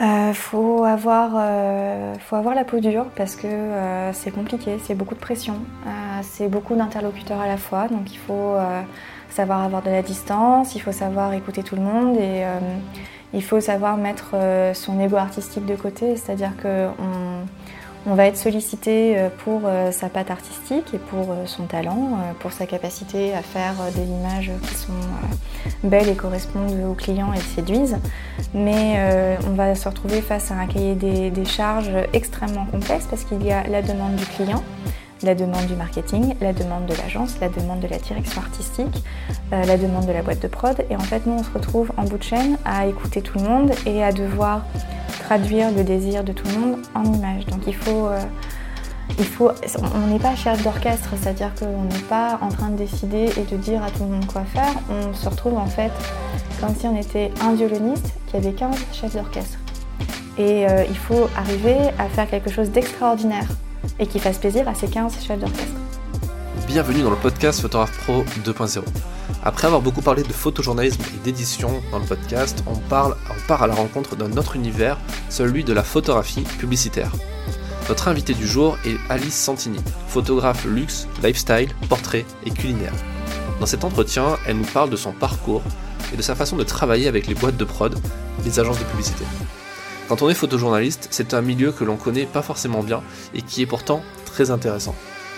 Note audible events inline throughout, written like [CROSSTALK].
euh, faut, avoir, euh, faut avoir la peau dure parce que euh, c'est compliqué, c'est beaucoup de pression, c'est beaucoup d'interlocuteurs à la fois, donc il faut savoir avoir de la distance, il faut savoir écouter tout le monde et il faut savoir mettre son ego artistique de côté, c'est-à-dire on va être sollicité euh, pour euh, sa patte artistique et pour euh, son talent, pour sa capacité à faire des images qui sont belles et correspondent aux clients et séduisent. Mais on va se retrouver face à un cahier des, charges extrêmement complexe parce qu'il y a la demande du client, la demande du marketing, la demande de l'agence, la demande de la direction artistique, la demande de la boîte de prod. Et en fait, nous, on se retrouve en bout de chaîne à écouter tout le monde et à devoir traduire le désir de tout le monde en images. Donc il faut, euh, on n'est pas chef d'orchestre, c'est-à-dire qu'on n'est pas en train de décider et de dire à tout le monde quoi faire. On se retrouve en fait comme si on était un violoniste qui avait 15 chefs d'orchestre. Et euh, il faut arriver à faire quelque chose d'extraordinaire et qui fasse plaisir à ces 15 chefs d'orchestre. Bienvenue dans le podcast Photographe Pro 2.0. Après avoir beaucoup parlé de photojournalisme et d'édition dans le podcast, on, parle, on part à la rencontre d'un autre univers, celui de la photographie publicitaire. Notre invité du jour est Alice Santini, photographe luxe, lifestyle, portrait et culinaire. Dans cet entretien, elle nous parle de son parcours et de sa façon de travailler avec les boîtes de prod, les agences de publicité. Quand on est photojournaliste, c'est un milieu que l'on connaît pas forcément bien et qui est pourtant très intéressant.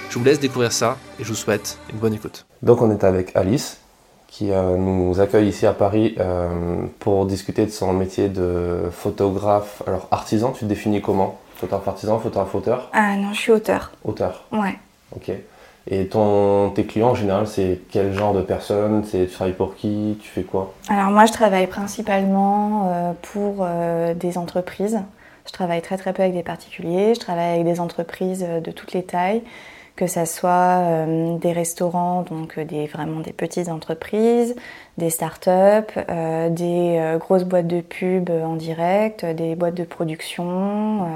Je vous laisse découvrir ça et je vous souhaite une bonne écoute. Donc on est avec Alice, qui euh, nous accueille ici à Paris euh, pour discuter de son métier de photographe. Alors, artisan, tu te définis comment? Photographe artisan, photographe auteur? Ah non, je suis auteur. Auteur Ouais. Ok. Et ton, tes clients en général, c'est quel genre de personnes? Tu travailles pour qui? Tu fais quoi? Alors moi, je travaille principalement euh, pour des entreprises. Je travaille très très peu avec des particuliers. Je travaille avec des entreprises de toutes les tailles que ce soit euh, des restaurants, donc euh, des, vraiment des petites entreprises, des startups, euh, des grosses boîtes de pub en direct, des boîtes de production,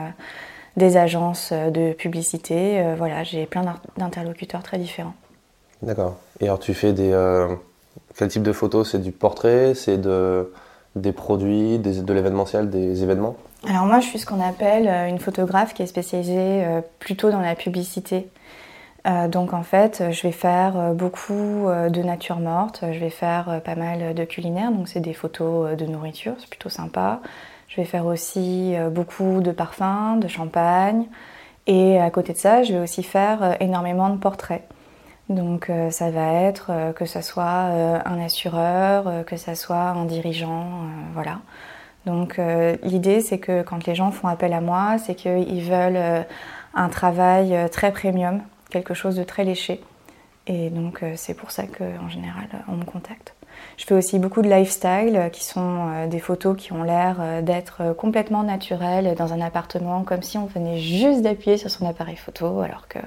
des agences de publicité. voilà, j'ai plein d'interlocuteurs très différents. D'accord. Et alors tu fais des... quel type de photos? C'est du portrait? C'est de, des produits, de l'événementiel, des événements? Alors moi, je suis ce qu'on appelle une photographe qui est spécialisée plutôt dans la publicité. Euh, donc en fait, je vais faire euh, beaucoup euh, de nature morte, je vais faire pas mal de culinaire, donc c'est des photos de nourriture, c'est plutôt sympa. Je vais faire aussi beaucoup de parfums, de champagne, et à côté de ça, je vais aussi faire énormément de portraits. Donc ça va être que ce soit un assureur, que ce soit un dirigeant, voilà. Donc l'idée c'est que quand les gens font appel à moi, c'est qu'ils veulent un travail très premium, quelque chose de très léché. Et donc euh, c'est pour ça qu'en général on me contacte. Je fais aussi beaucoup de lifestyle euh, qui sont euh, des photos qui ont l'air d'être complètement naturelles dans un appartement comme si on venait juste d'appuyer sur son appareil photo alors que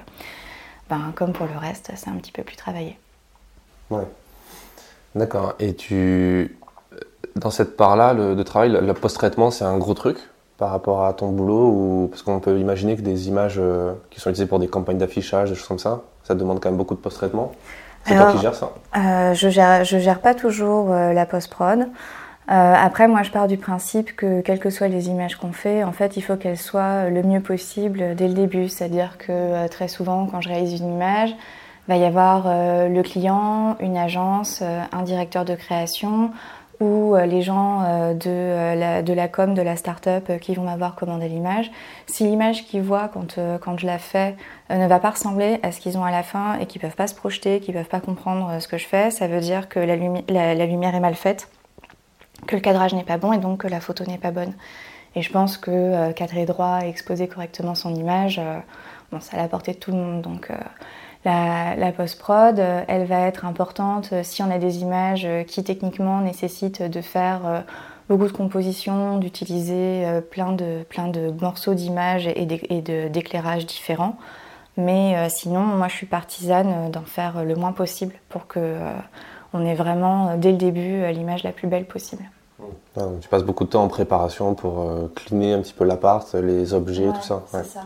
ben, comme pour le reste c'est un petit peu plus travaillé. Ouais. D'accord. Et tu dans cette part-là de travail, le post-traitement c'est un gros truc par rapport à ton boulot ou parce qu'on peut imaginer que des images euh, qui sont utilisées pour des campagnes d'affichage, des choses comme ça, ça demande quand même beaucoup de post-traitement? C'est toi qui gères ça euh, Je gère, je gère pas toujours euh, la post-prod. après, moi, je pars du principe que quelles que soient les images qu'on fait, en fait, il faut qu'elles soient le mieux possible dès le début. C'est-à-dire que très souvent, quand je réalise une image, il va y avoir le client, une agence, un directeur de création ou euh, les gens euh, de, euh, la, de la com, de la start-up qui vont m'avoir commandé l'image, si l'image qu'ils voient quand, quand je la fais ne va pas ressembler à ce qu'ils ont à la fin et qu'ils peuvent pas se projeter, qu'ils peuvent pas comprendre ce que je fais, ça veut dire que la, la, lumière est mal faite, que le cadrage n'est pas bon et donc que la photo n'est pas bonne. Et je pense que cadrer droit et exposer correctement son image, bon, ça à la portée tout le monde. Donc la, post-prod, euh, elle va être importante euh, si on a des images euh, qui techniquement nécessitent de faire beaucoup de compositions, d'utiliser plein de, plein de morceaux d'images et d'éclairages différents. Mais sinon, moi je suis partisane d'en faire le moins possible pour que on ait vraiment dès le début l'image la plus belle possible. Ah, tu passes beaucoup de temps en préparation pour cleaner un petit peu l'appart, les objets, tout ça. C'est ça.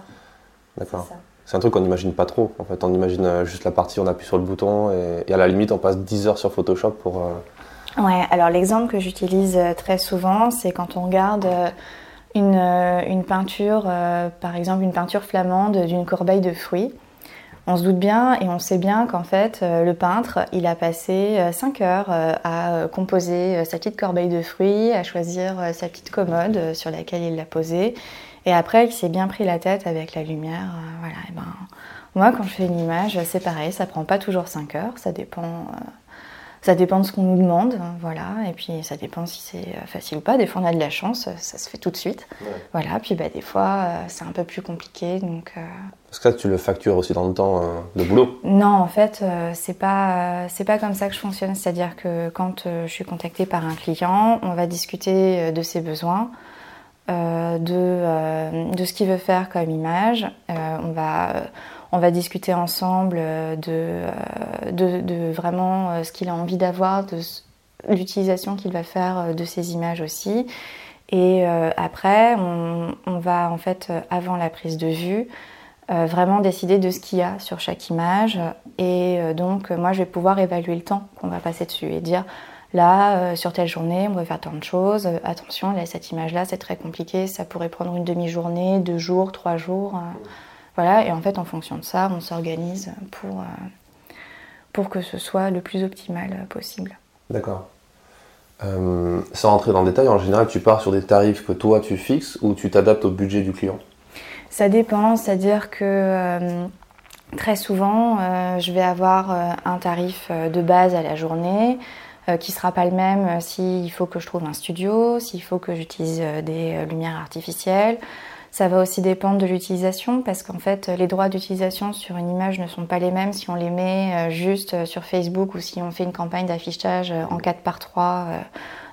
D'accord. C'est un truc qu'on n'imagine pas trop. En fait, on imagine euh, juste la partie, on appuie sur le bouton et, à la limite, on passe 10 heures sur Photoshop pour. Euh, ouais, alors l'exemple que j'utilise euh, très souvent, c'est quand on regarde une, une peinture, par exemple une peinture flamande d'une corbeille de fruits. On se doute bien et on sait bien qu'en fait, le peintre, il a passé 5 heures à composer sa petite corbeille de fruits, à choisir sa petite commode sur laquelle il l'a posée. Et après, il s'est bien pris la tête avec la lumière. voilà, et ben, moi, quand je fais une image, c'est pareil, ça prend pas toujours 5 heures, ça dépend, euh, ça dépend de ce qu'on nous demande, voilà, et puis ça dépend si c'est euh, facile ou pas. Des fois, on a de la chance, ça se fait tout de suite, voilà, puis bah, des fois, euh, c'est un peu plus compliqué, donc... Parce que tu le factures aussi dans le temps de boulot. Non, en fait, c'est pas, c'est pas comme ça que je fonctionne, c'est-à-dire que quand je suis contactée par un client, on va discuter de ses besoins, de, de ce qu'il veut faire comme image, on va on va discuter ensemble euh, euh, de, de, vraiment euh, ce qu'il a envie d'avoir, de l'utilisation qu'il va faire de ces images aussi. Et après, on, va en fait, avant la prise de vue, vraiment décider de ce qu'il y a sur chaque image. Et donc, moi, je vais pouvoir évaluer le temps qu'on va passer dessus et dire, là, sur telle journée, on va faire tant de choses. attention, là, cette image-là, c'est très compliqué. Ça pourrait prendre une demi-journée, deux jours, trois jours. Voilà, et en fait, en fonction de ça, on s'organise pour, euh, pour que ce soit le plus optimal possible. D'accord. Euh, sans rentrer dans le détail, en général, tu pars sur des tarifs que toi tu fixes ou tu t'adaptes au budget du client? Ça dépend, c'est-à-dire que euh, très souvent, je vais avoir un tarif de base à la journée qui ne sera pas le même s'il faut que je trouve un studio, s'il faut que j'utilise des lumières artificielles. Ça va aussi dépendre de l'utilisation parce qu'en fait, les droits d'utilisation sur une image ne sont pas les mêmes si on les met euh, juste euh, sur Facebook ou si on fait une campagne d'affichage euh, en 4 par 3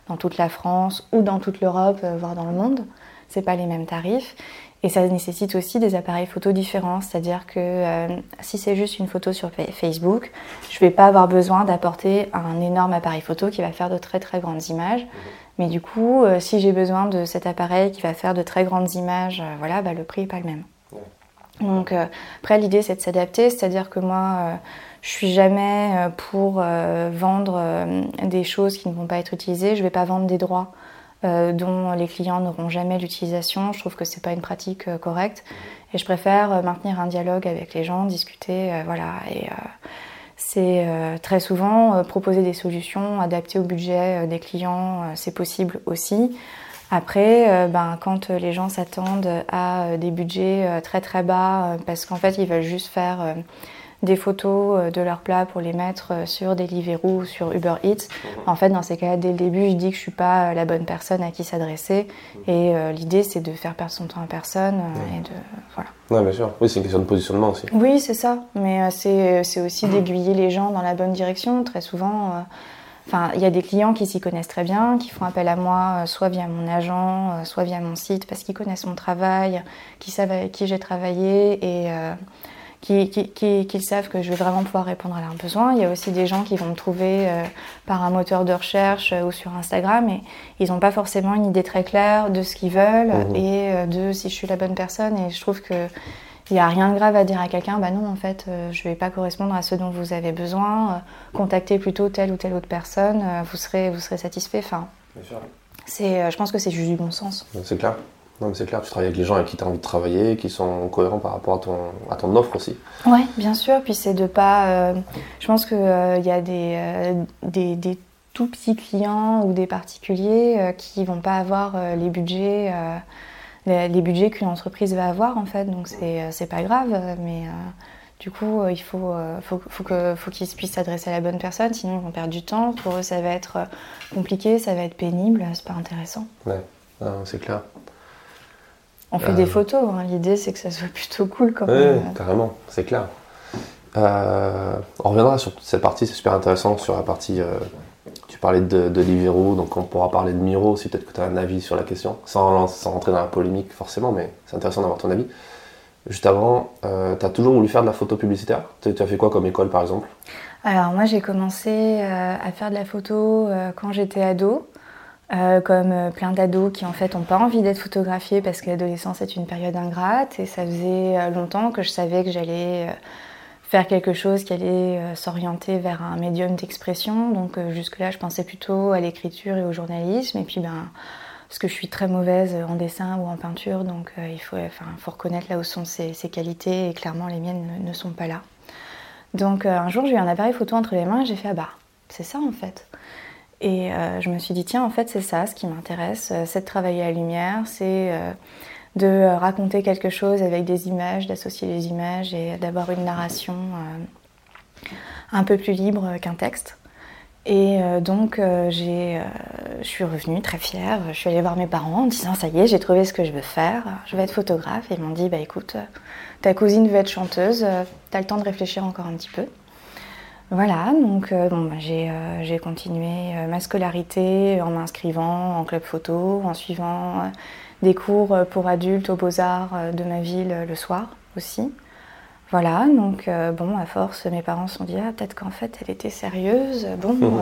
dans toute la France ou dans toute l'Europe, voire dans le monde. C'est pas les mêmes tarifs. Et ça nécessite aussi des appareils photo différents, c'est-à-dire que si c'est juste une photo sur Facebook, je ne vais pas avoir besoin d'apporter un énorme appareil photo qui va faire de très très grandes images. Mais du coup, euh, si j'ai besoin de cet appareil qui va faire de très grandes images, euh, voilà, bah, le prix n'est pas le même. Donc euh, après, l'idée c'est de s'adapter, c'est-à-dire que moi, je suis jamais pour vendre des choses qui ne vont pas être utilisées. Je ne vais pas vendre des droits dont les clients n'auront jamais l'utilisation. Je trouve que c'est pas une pratique correcte et je préfère maintenir un dialogue avec les gens, discuter, voilà. Et c'est euh, très souvent euh, proposer des solutions adaptées au budget euh, des clients, c'est possible aussi. Après, ben, quand les gens s'attendent à des budgets très très bas, parce qu'en fait ils veulent juste faire des photos euh, de leurs plats pour les mettre euh, sur Deliveroo ou sur Uber Eats. En fait, dans ces cas-là, dès le début, je dis que je suis pas euh, la bonne personne à qui s'adresser. Et l'idée, c'est de faire perdre son temps à personne et de voilà. Ouais, bien sûr. Oui, c'est une question de positionnement aussi. Oui, c'est ça. Mais c'est aussi d'aiguiller les gens dans la bonne direction. Très souvent. Enfin, il y a des clients qui s'y connaissent très bien, qui font appel à moi, soit via mon agent, soit via mon site, parce qu'ils connaissent mon travail, qui savent avec qui j'ai travaillé et qu'ils savent que je vais vraiment pouvoir répondre à leurs besoins. Il y a aussi des gens qui vont me trouver euh, par un moteur de recherche euh, ou sur Instagram et ils n'ont pas forcément une idée très claire de ce qu'ils veulent mmh. et euh, de si je suis la bonne personne. Et je trouve que il n'y a rien de grave à dire à quelqu'un, bah non, en fait, je ne vais pas correspondre à ce dont vous avez besoin. contactez plutôt telle ou telle autre personne, vous serez, vous serez satisfait. Enfin, c'est, je pense que c'est juste du bon sens. C'est clair. Non, c'est clair, tu travailles avec les gens avec qui tu as envie de travailler, qui sont cohérents par rapport à ton, à ton offre aussi. Oui, bien sûr. Puis c'est de pas. Euh, je pense qu'il euh, y a des, euh, des, des, tout petits clients ou des particuliers qui vont pas avoir les budgets. Les, budgets qu'une entreprise va avoir en fait, donc c'est pas grave, mais du coup il faut, faut, faut qu'ils faut puissent s'adresser à la bonne personne, sinon ils vont perdre du temps. Pour eux, ça va être compliqué, ça va être pénible, c'est pas intéressant. Ouais, c'est clair. On fait des euh. photos, hein. l'idée c'est que ça soit [LAUGHS] plutôt cool quand même. Oui, carrément, c'est clair. Euh, on reviendra sur cette partie, c'est super intéressant, sur la partie. Euh, tu parlais de, de donc on pourra parler de Miro aussi, peut-être que tu as un avis sur la question, sans, sans, rentrer dans la polémique forcément, mais c'est intéressant d'avoir ton avis. Juste avant, tu as toujours voulu faire de la photo publicitaire? Tu as fait quoi comme école par exemple? Alors moi j'ai commencé à faire de la photo quand j'étais ado. Euh, comme euh, plein d'ados qui en fait n'ont pas envie d'être photographiés parce que l'adolescence est une période ingrate et ça faisait euh, longtemps que je savais que j'allais faire quelque chose qui allait s'orienter vers un médium d'expression donc jusque là je pensais plutôt à l'écriture et au journalisme et puis ben parce que je suis très mauvaise en dessin ou en peinture, donc il faut, enfin, faut reconnaître là où sont ses, qualités, et clairement les miennes ne, sont pas là. Donc un jour, j'ai eu un appareil photo entre les mains et j'ai fait, ah bah, c'est ça en fait. Et je me suis dit, tiens, en fait, c'est ça ce qui m'intéresse, c'est de travailler à la lumière, c'est de raconter quelque chose avec des images, d'associer les images et d'avoir une narration un peu plus libre qu'un texte. Et euh, donc, euh, euh, je suis revenue très fière. Je suis allée voir mes parents en disant Ça y est, j'ai trouvé ce que je veux faire. Je vais être photographe. Et ils m'ont dit Bah écoute, ta cousine veut être chanteuse. T'as le temps de réfléchir encore un petit peu. Voilà, donc bon, bah, j'ai, j'ai continué ma scolarité en m'inscrivant en club photo, en suivant des cours pour adultes aux beaux-arts de ma ville le soir aussi. Voilà, donc euh, bon, à force, mes parents se sont dit, ah, peut-être qu'en fait, elle était sérieuse. Bon, mhm. euh,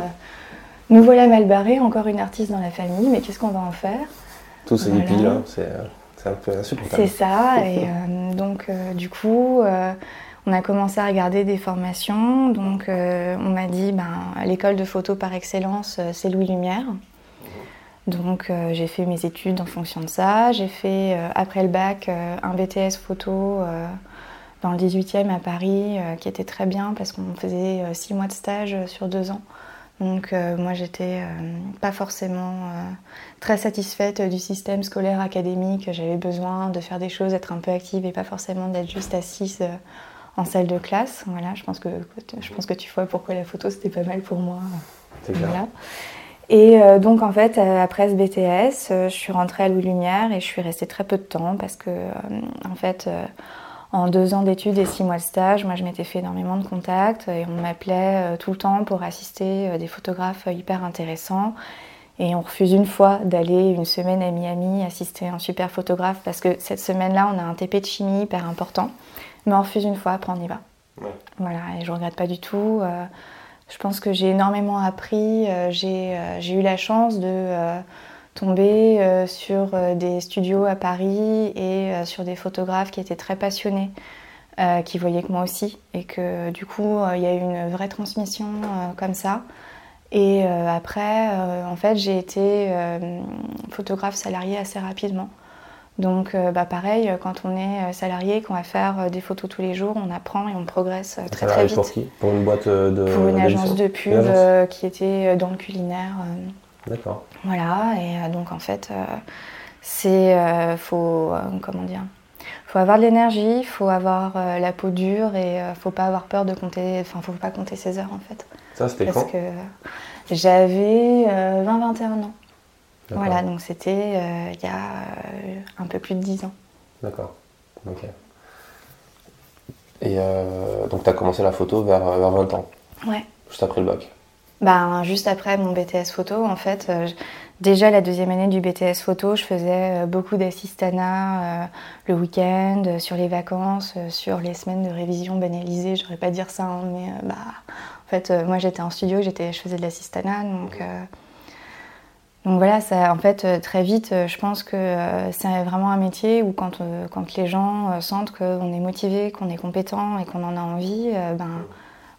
nous voilà mal barrés, encore une artiste dans la famille, mais qu'est-ce qu'on va en faire? Tout ce voilà. là, euh, c'est un peu insupportable. C'est ça, et donc du coup, on a commencé à regarder des formations. Donc on m'a dit, ben, l'école de photo par excellence, c'est Louis Lumière. Donc j'ai fait mes études en fonction de ça. J'ai fait, après le bac, un BTS photo dans le 18e à Paris, euh, qui était très bien parce qu'on faisait euh, six mois de stage euh, sur deux ans. Donc moi j'étais pas forcément très satisfaite du système scolaire académique. J'avais besoin de faire des choses, d'être un peu active et pas forcément d'être juste assise en salle de classe. Voilà, je pense que je pense que tu vois pourquoi la photo c'était pas mal pour moi. Voilà. Et donc en fait, après ce BTS, je suis rentrée à Louis Lumière et je suis restée très peu de temps parce que en fait, en deux ans d'études et six mois de stage, moi je m'étais fait énormément de contacts et on m'appelait euh, tout le temps pour assister euh, des photographes euh, hyper intéressants. Et on refuse une fois d'aller une semaine à Miami assister un super photographe parce que cette semaine-là, on a un TP de chimie hyper important. Mais on refuse une fois, après on y va. Voilà, et je regrette pas du tout. je pense que j'ai énormément appris. j'ai eu la chance de tomber euh, sur euh, des studios à Paris et euh, sur des photographes qui étaient très passionnés, qui voyaient que moi aussi, et que du coup, il y a eu une vraie transmission comme ça. Et après, en fait, j'ai été photographe salarié assez rapidement. Donc, bah, pareil, quand on est salarié, qu'on va faire des photos tous les jours, on apprend et on progresse très très vite. Pour qui Pour une boîte de Pour une agence de pub qui était dans le culinaire. D'accord. Voilà, et euh, donc en fait, euh, c'est. Euh, faut. comment dire faut avoir de l'énergie, il faut avoir la peau dure et faut pas avoir peur de compter. Enfin, faut pas compter ses heures en fait. Ça, c'était quand? Parce que j'avais 20-21 ans. Voilà, donc c'était il y a un peu plus de 10 ans. D'accord. Ok. Et donc, tu as commencé la photo vers, vers 20 ans Ouais. Juste après le bac ben, Juste après mon BTS photo, en fait, euh, déjà la deuxième année du BTS photo, je faisais euh, beaucoup d'assistanat euh, le week-end, sur les vacances, sur les semaines de révision banalisées. Je pas dire ça, hein, mais bah, en fait, moi j'étais en studio, j'étais, je faisais de l'assistanat, donc. Donc voilà, ça, en fait, très vite, je pense que c'est vraiment un métier où quand, quand les gens sentent qu'on est motivé, qu'on est compétent et qu'on en a envie, ben,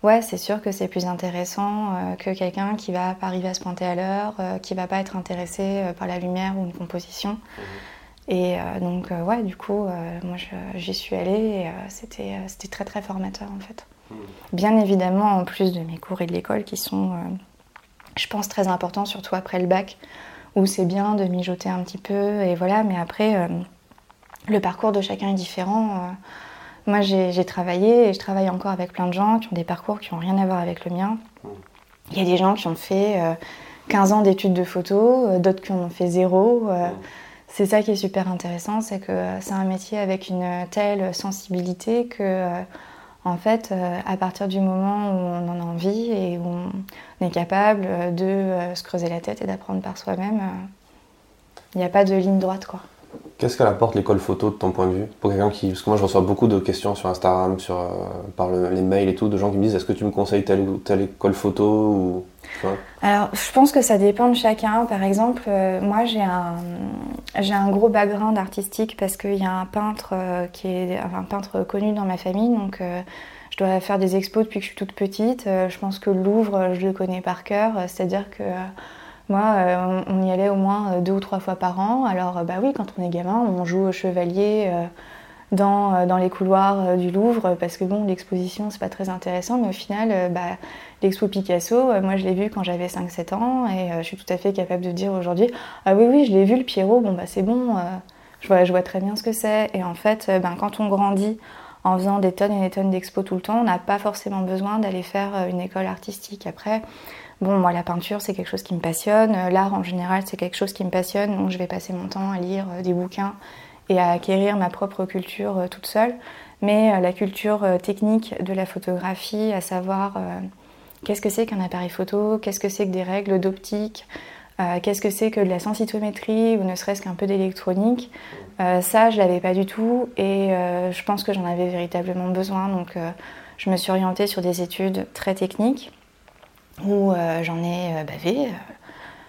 Ouais, c'est sûr que c'est plus intéressant euh, que quelqu'un qui va pas arriver à se pointer à l'heure, euh, qui va pas être intéressé euh, par la lumière ou une composition. Mhm. Et donc, ouais, du coup, moi j'y suis allée et c'était très très formateur en fait. Mhm. Bien évidemment, en plus de mes cours et de l'école qui sont, je pense, très importants, surtout après le bac, où c'est bien de mijoter un petit peu et voilà, mais après, le parcours de chacun est différent. Moi, j'ai travaillé et je travaille encore avec plein de gens qui ont des parcours qui n'ont rien à voir avec le mien. Il y a des gens qui ont fait 15 euh, ans d'études de photo, euh, d'autres qui en ont fait zéro. Euh. C'est ça qui est super intéressant, c'est que c'est un métier avec une telle sensibilité que, en fait, à partir du moment où on en a envie et où on est capable de se creuser la tête et d'apprendre par soi-même, il n'y a pas de ligne droite, quoi. Qu'est-ce qu'elle apporte l'école photo de ton point de vue? Pour quelqu'un qui. Parce que moi je reçois beaucoup de questions sur Instagram, sur, euh, par les mails et tout, de gens qui me disent est-ce que tu me conseilles telle ou telle école photo ou... Alors je pense que ça dépend de chacun. Par exemple, euh, moi j'ai un, j'ai un gros background artistique parce qu'il y a un peintre euh, qui est un peintre connu dans ma famille. Donc dois faire des expos depuis que je suis toute petite. je pense que le Louvre, je le connais par cœur. C'est-à-dire que Moi, on y allait au moins deux ou trois fois par an. Alors, bah oui, quand on est gamin, on joue au chevalier dans, dans, les couloirs du Louvre parce que bon, l'exposition, c'est pas très intéressant, mais au final, bah, l'expo Picasso, moi je l'ai vu quand j'avais 5-7 ans et je suis tout à fait capable de dire aujourd'hui Ah oui, oui, je l'ai vu le Pierrot, bon, bah c'est bon, je, vois, très bien ce que c'est. Et en fait, ben, quand on grandit, en faisant des tonnes et des tonnes d'expos tout le temps, on n'a pas forcément besoin d'aller faire euh, une école artistique. Après, bon, moi, la peinture, c'est quelque chose qui me passionne. Euh, l'art, en général, c'est quelque chose qui me passionne. Donc, je vais passer mon temps à lire euh, des bouquins et à acquérir ma propre culture toute seule. Mais la culture technique de la photographie, à savoir qu'est-ce que c'est qu'un appareil photo, qu'est-ce que c'est que des règles d'optique, qu'est-ce que c'est que de la sensitométrie ou ne serait-ce qu'un peu d'électronique, euh, ça, je l'avais pas du tout et euh, je pense que j'en avais véritablement besoin. Donc, euh, je me suis orientée sur des études très techniques où j'en ai bavé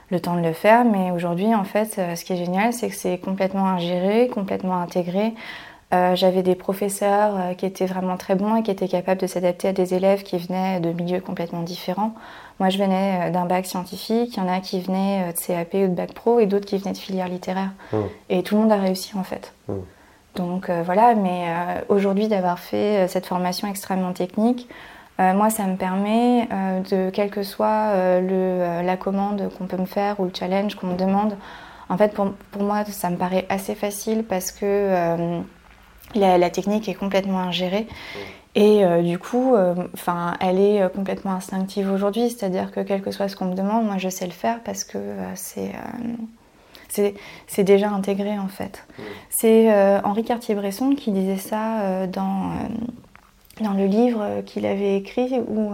le temps de le faire. Mais aujourd'hui, en fait, ce qui est génial, c'est que c'est complètement ingéré, complètement intégré. J'avais des professeurs qui étaient vraiment très bons et qui étaient capables de s'adapter à des élèves qui venaient de milieux complètement différents. Moi, je venais euh, d'un bac scientifique, il y en a qui venaient euh, de CAP ou de bac pro et d'autres qui venaient de filière littéraire. Mmh. Et tout le monde a réussi en fait. Mmh. Donc euh, voilà, mais aujourd'hui d'avoir fait cette formation extrêmement technique, moi ça me permet de, quelle que soit le, la commande qu'on peut me faire ou le challenge qu'on me demande, en fait pour, pour, moi ça me paraît assez facile parce que la, la, technique est complètement ingérée. Mmh. Et euh, du coup, euh, elle est euh, complètement instinctive aujourd'hui, c'est-à-dire que quel que soit ce qu'on me demande, moi je sais le faire parce que c'est c'est déjà intégré en fait. C'est Henri Cartier-Bresson qui disait ça dans, dans le livre qu'il avait écrit où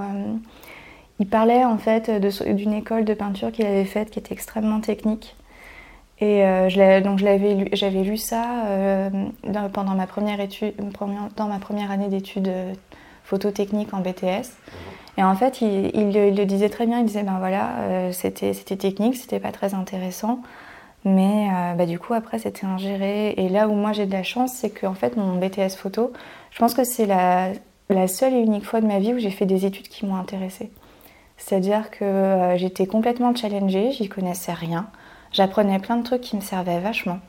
il parlait en fait d'une école de peinture qu'il avait faite qui était extrêmement technique et euh, donc j'avais lu ça euh, pendant ma première dans année d'études euh, phototechnique en BTS. Et en fait, il, le disait très bien. Il disait ben voilà, c'était technique, c'était pas très intéressant, mais bah, du coup après c'était ingéré. Et là où moi j'ai de la chance, c'est qu'en fait mon BTS photo, je pense que c'est la, la seule et unique fois de ma vie où j'ai fait des études qui m'ont intéressée. C'est-à-dire que j'étais complètement challengée, j'y connaissais rien j'apprenais plein de trucs qui me servaient vachement.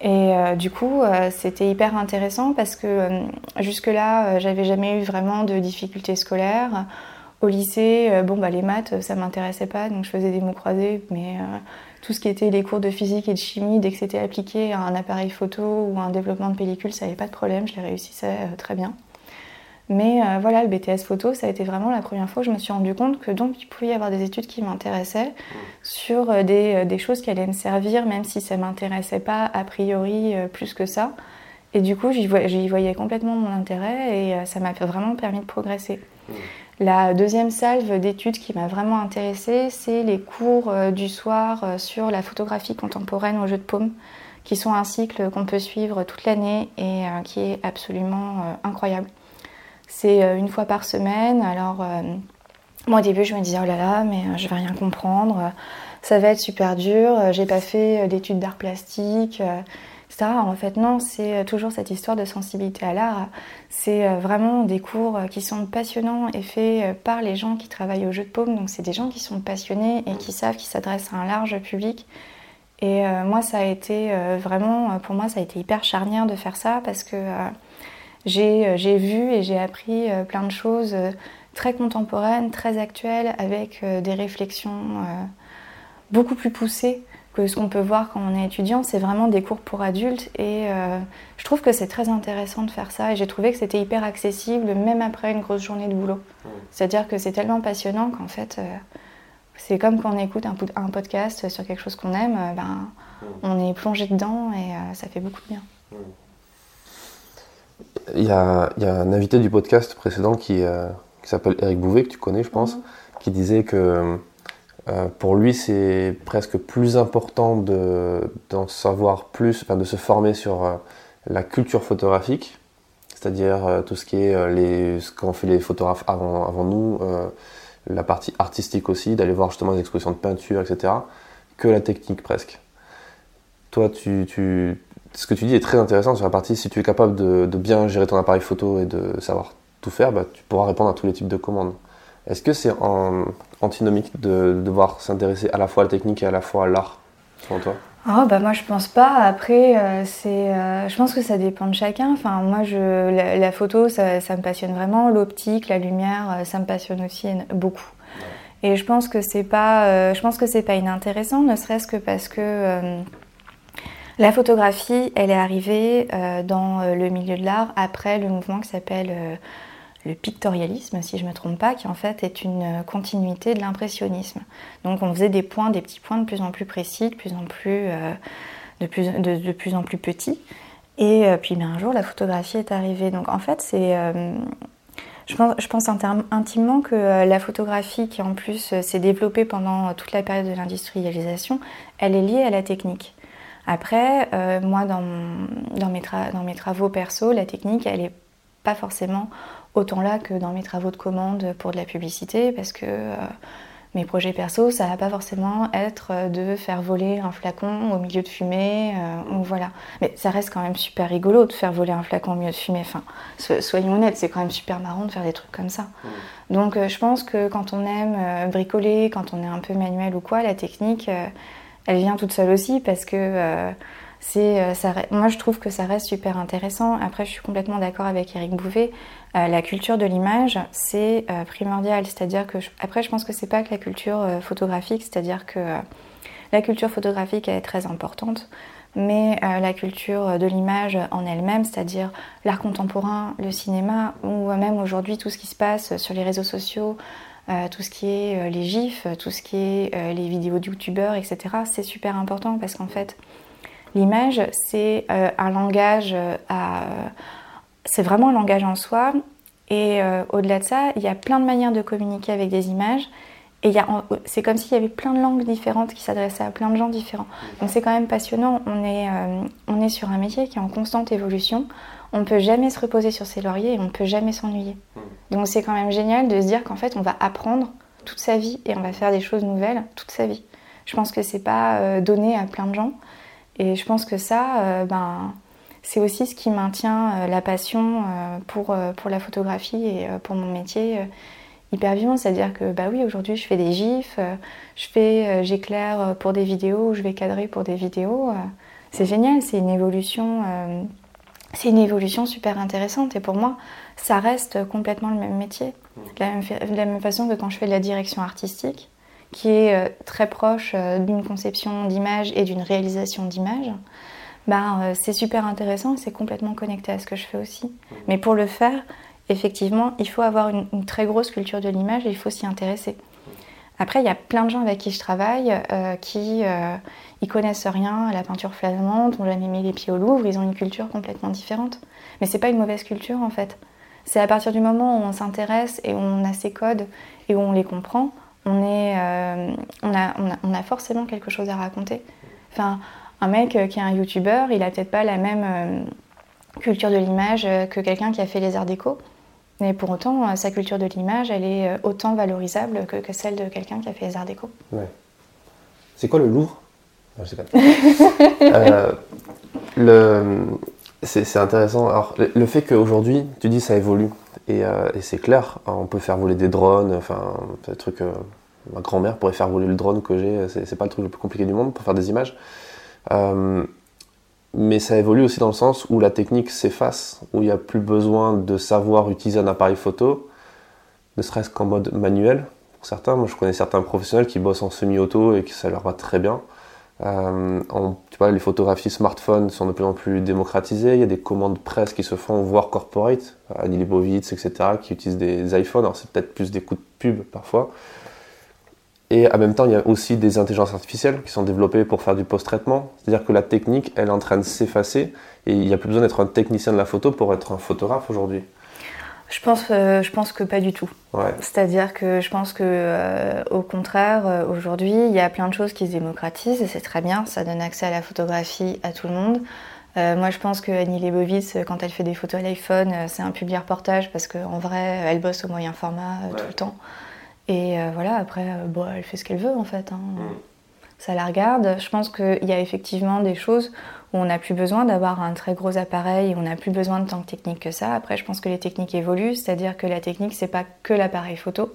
Et euh, du coup, euh, c'était hyper intéressant parce que euh, jusque-là, j'avais jamais eu vraiment de difficultés scolaires. Au lycée, bon, bah, les maths, ça m'intéressait pas, donc je faisais des mots croisés, mais tout ce qui était les cours de physique et de chimie, dès que c'était appliqué à un appareil photo ou à un développement de pellicule, ça n'avait pas de problème, je les réussissais très bien. Mais euh, voilà, le BTS photo, ça a été vraiment la première fois que je me suis rendu compte que donc il pouvait y avoir des études qui m'intéressaient sur euh, euh, des, choses qui allaient me servir, même si ça m'intéressait pas a priori plus que ça. Et du coup, j'y voyais, complètement mon intérêt et ça m'a vraiment permis de progresser. La deuxième salve d'études qui m'a vraiment intéressée, c'est les cours du soir sur la photographie contemporaine au jeu de paume, qui sont un cycle qu'on peut suivre toute l'année et qui est absolument incroyable. C'est euh, une fois par semaine. Alors, euh, moi au début, je me disais, oh là là, mais euh, je vais rien comprendre. Ça va être super dur. J'ai pas fait d'études d'art plastique. etc. En fait, non, c'est toujours cette histoire de sensibilité à l'art. C'est vraiment des cours qui sont passionnants et faits par les gens qui travaillent au jeu de paume. Donc, c'est des gens qui sont passionnés et qui savent qu'ils s'adressent à un large public. Et moi, ça a été vraiment, pour moi, ça a été hyper charnière de faire ça parce que j'ai vu et j'ai appris euh, plein de choses euh, très contemporaines, très actuelles, avec des réflexions beaucoup plus poussées que ce qu'on peut voir quand on est étudiant. C'est vraiment des cours pour adultes et je trouve que c'est très intéressant de faire ça et j'ai trouvé que c'était hyper accessible même après une grosse journée de boulot. C'est-à-dire que c'est tellement passionnant qu'en fait c'est comme quand on écoute un, podcast sur quelque chose qu'on aime, ben, on est plongé dedans et ça fait beaucoup de bien. Il y, a, un invité du podcast précédent qui, euh, qui s'appelle Eric Bouvet, que tu connais, je pense, mhm. qui disait que euh, pour lui, c'est presque plus important d'en savoir plus, enfin, de se former sur euh, la culture photographique, c'est-à-dire tout ce qui est les, ce qu'ont fait les photographes avant, avant nous, la partie artistique aussi, d'aller voir justement les expositions de peinture, etc., que la technique presque. Toi, tu, tu, ce que tu dis est très intéressant sur la partie si tu es capable de, bien gérer ton appareil photo et de savoir tout faire, bah, tu pourras répondre à tous les types de commandes. Est-ce que c'est antinomique de devoir s'intéresser à la fois à la technique et à la fois à l'art, selon toi? Oh bah moi je pense pas. Après euh, c'est, euh, je pense que ça dépend de chacun. Enfin moi je, la, photo ça, ça, me passionne vraiment, l'optique, la lumière, euh, ça me passionne aussi beaucoup. Et je pense que c'est pas, je pense que c'est pas inintéressant, ne serait-ce que parce que la photographie, elle est arrivée dans le milieu de l'art après le mouvement qui s'appelle le pictorialisme, si je ne me trompe pas, qui en fait est une continuité de l'impressionnisme. Donc on faisait des points, des petits points de plus en plus précis, de plus en plus, euh, de plus, en plus petits. Et euh, puis un jour, la photographie est arrivée. Donc en fait, c'est, euh, je pense intimement que la photographie, qui en plus s'est développée pendant toute la période de l'industrialisation, elle est liée à la technique. Après, moi, dans, dans, mes dans mes travaux perso, la technique, elle n'est pas forcément autant là que dans mes travaux de commande pour de la publicité, parce que euh, mes projets perso, ça va pas forcément être de faire voler un flacon au milieu de fumée, euh, ou voilà. Mais ça reste quand même super rigolo de faire voler un flacon au milieu de fumée. Enfin, soyons honnêtes, c'est quand même super marrant de faire des trucs comme ça. Mmh. Donc, euh, je pense que quand on aime bricoler, quand on est un peu manuel ou quoi, la technique, elle vient toute seule aussi, parce que c'est, ça, moi, je trouve que ça reste super intéressant. Après, je suis complètement d'accord avec Eric Bouvet. Euh, la culture de l'image, c'est euh, primordial. C'est-à-dire que, après, je pense que c'est pas que la culture euh, photographique, c'est-à-dire que la culture photographique est très importante, mais la culture de l'image en elle-même, c'est-à-dire l'art contemporain, le cinéma, ou même aujourd'hui tout ce qui se passe sur les réseaux sociaux, tout ce qui est les gifs, tout ce qui est les vidéos de youtubeurs, etc., c'est super important parce qu'en fait, l'image, c'est un langage à c'est vraiment un langage en soi. Et euh, au-delà de ça, il y a plein de manières de communiquer avec des images. Et c'est comme s'il y avait plein de langues différentes qui s'adressaient à plein de gens différents. Donc c'est quand même passionnant. On est, euh, on est sur un métier qui est en constante évolution. On ne peut jamais se reposer sur ses lauriers et on ne peut jamais s'ennuyer. Donc c'est quand même génial de se dire qu'en fait on va apprendre toute sa vie et on va faire des choses nouvelles toute sa vie. Je pense que c'est pas euh, donné à plein de gens. Et je pense que ça, ben, c'est aussi ce qui maintient euh, la passion euh, pour, euh, pour la photographie et pour mon métier hyper vivant. C'est-à-dire que bah oui, aujourd'hui je fais des gifs, je fais, j'éclaire pour des vidéos, je vais cadrer pour des vidéos. C'est génial, c'est une évolution. C'est une évolution super intéressante et pour moi, ça reste complètement le même métier. De la même, de la même façon que quand je fais de la direction artistique, qui est très proche d'une conception d'image et d'une réalisation d'image, ben, euh, c'est super intéressant, c'est complètement connecté à ce que je fais aussi. Mais pour le faire, effectivement, il faut avoir une, très grosse culture de l'image et il faut s'y intéresser. Après, il y a plein de gens avec qui je travaille euh, qui euh, ils connaissent rien à la peinture flamande, n'ont jamais mis les pieds au Louvre, ils ont une culture complètement différente. Mais c'est pas une mauvaise culture en fait. C'est à partir du moment où on s'intéresse et où on a ces codes et où on les comprend, on, on, a, forcément quelque chose à raconter. Enfin, un mec euh, qui est un youtubeur, il a peut-être pas la même euh, culture de l'image euh, que quelqu'un qui a fait les arts déco. Mais pour autant, sa culture de l'image, elle est autant valorisable que, celle de quelqu'un qui a fait les arts déco. Ouais. C'est quoi le Louvre? [LAUGHS] Le... C'est intéressant. Alors, le fait qu'aujourd'hui, tu dis ça évolue, et, et c'est clair, on peut faire voler des drones, enfin, des trucs. ma grand-mère pourrait faire voler le drone que j'ai, c'est pas le truc le plus compliqué du monde pour faire des images. Euh, mais ça évolue aussi dans le sens où la technique s'efface, où il n'y a plus besoin de savoir utiliser un appareil photo, ne serait-ce qu'en mode manuel. Pour certains, moi je connais certains professionnels qui bossent en semi-auto et que ça leur va très bien. Euh, vois, les photographies smartphones sont de plus en plus démocratisées. Il y a des commandes presse qui se font, voire corporate. Annie Leibovitz, etc., qui utilisent des iPhones. Alors, c'est peut-être plus des coups de pub parfois. Et en même temps, il y a aussi des intelligences artificielles qui sont développées pour faire du post-traitement. C'est-à-dire que la technique, elle est en train de s'effacer et il n'y a plus besoin d'être un technicien de la photo pour être un photographe aujourd'hui. Je pense, euh, je pense que pas du tout. C'est-à-dire que je pense que, euh, au contraire, euh, aujourd'hui, il y a plein de choses qui se démocratisent et c'est très bien. Ça donne accès à la photographie à tout le monde. moi, je pense que Annie Leibovitz, quand elle fait des photos à l'iPhone, c'est un public reportage parce qu'en vrai, elle bosse au moyen format tout le temps. Et voilà, après, bon, elle fait ce qu'elle veut en fait. Hein. Mm. ça la regarde. Je pense qu'il y a effectivement des choses où on n'a plus besoin d'avoir un très gros appareil on n'a plus besoin de tant de technique que ça. Après, je pense que les techniques évoluent, c'est-à-dire que la technique, c'est pas que l'appareil photo.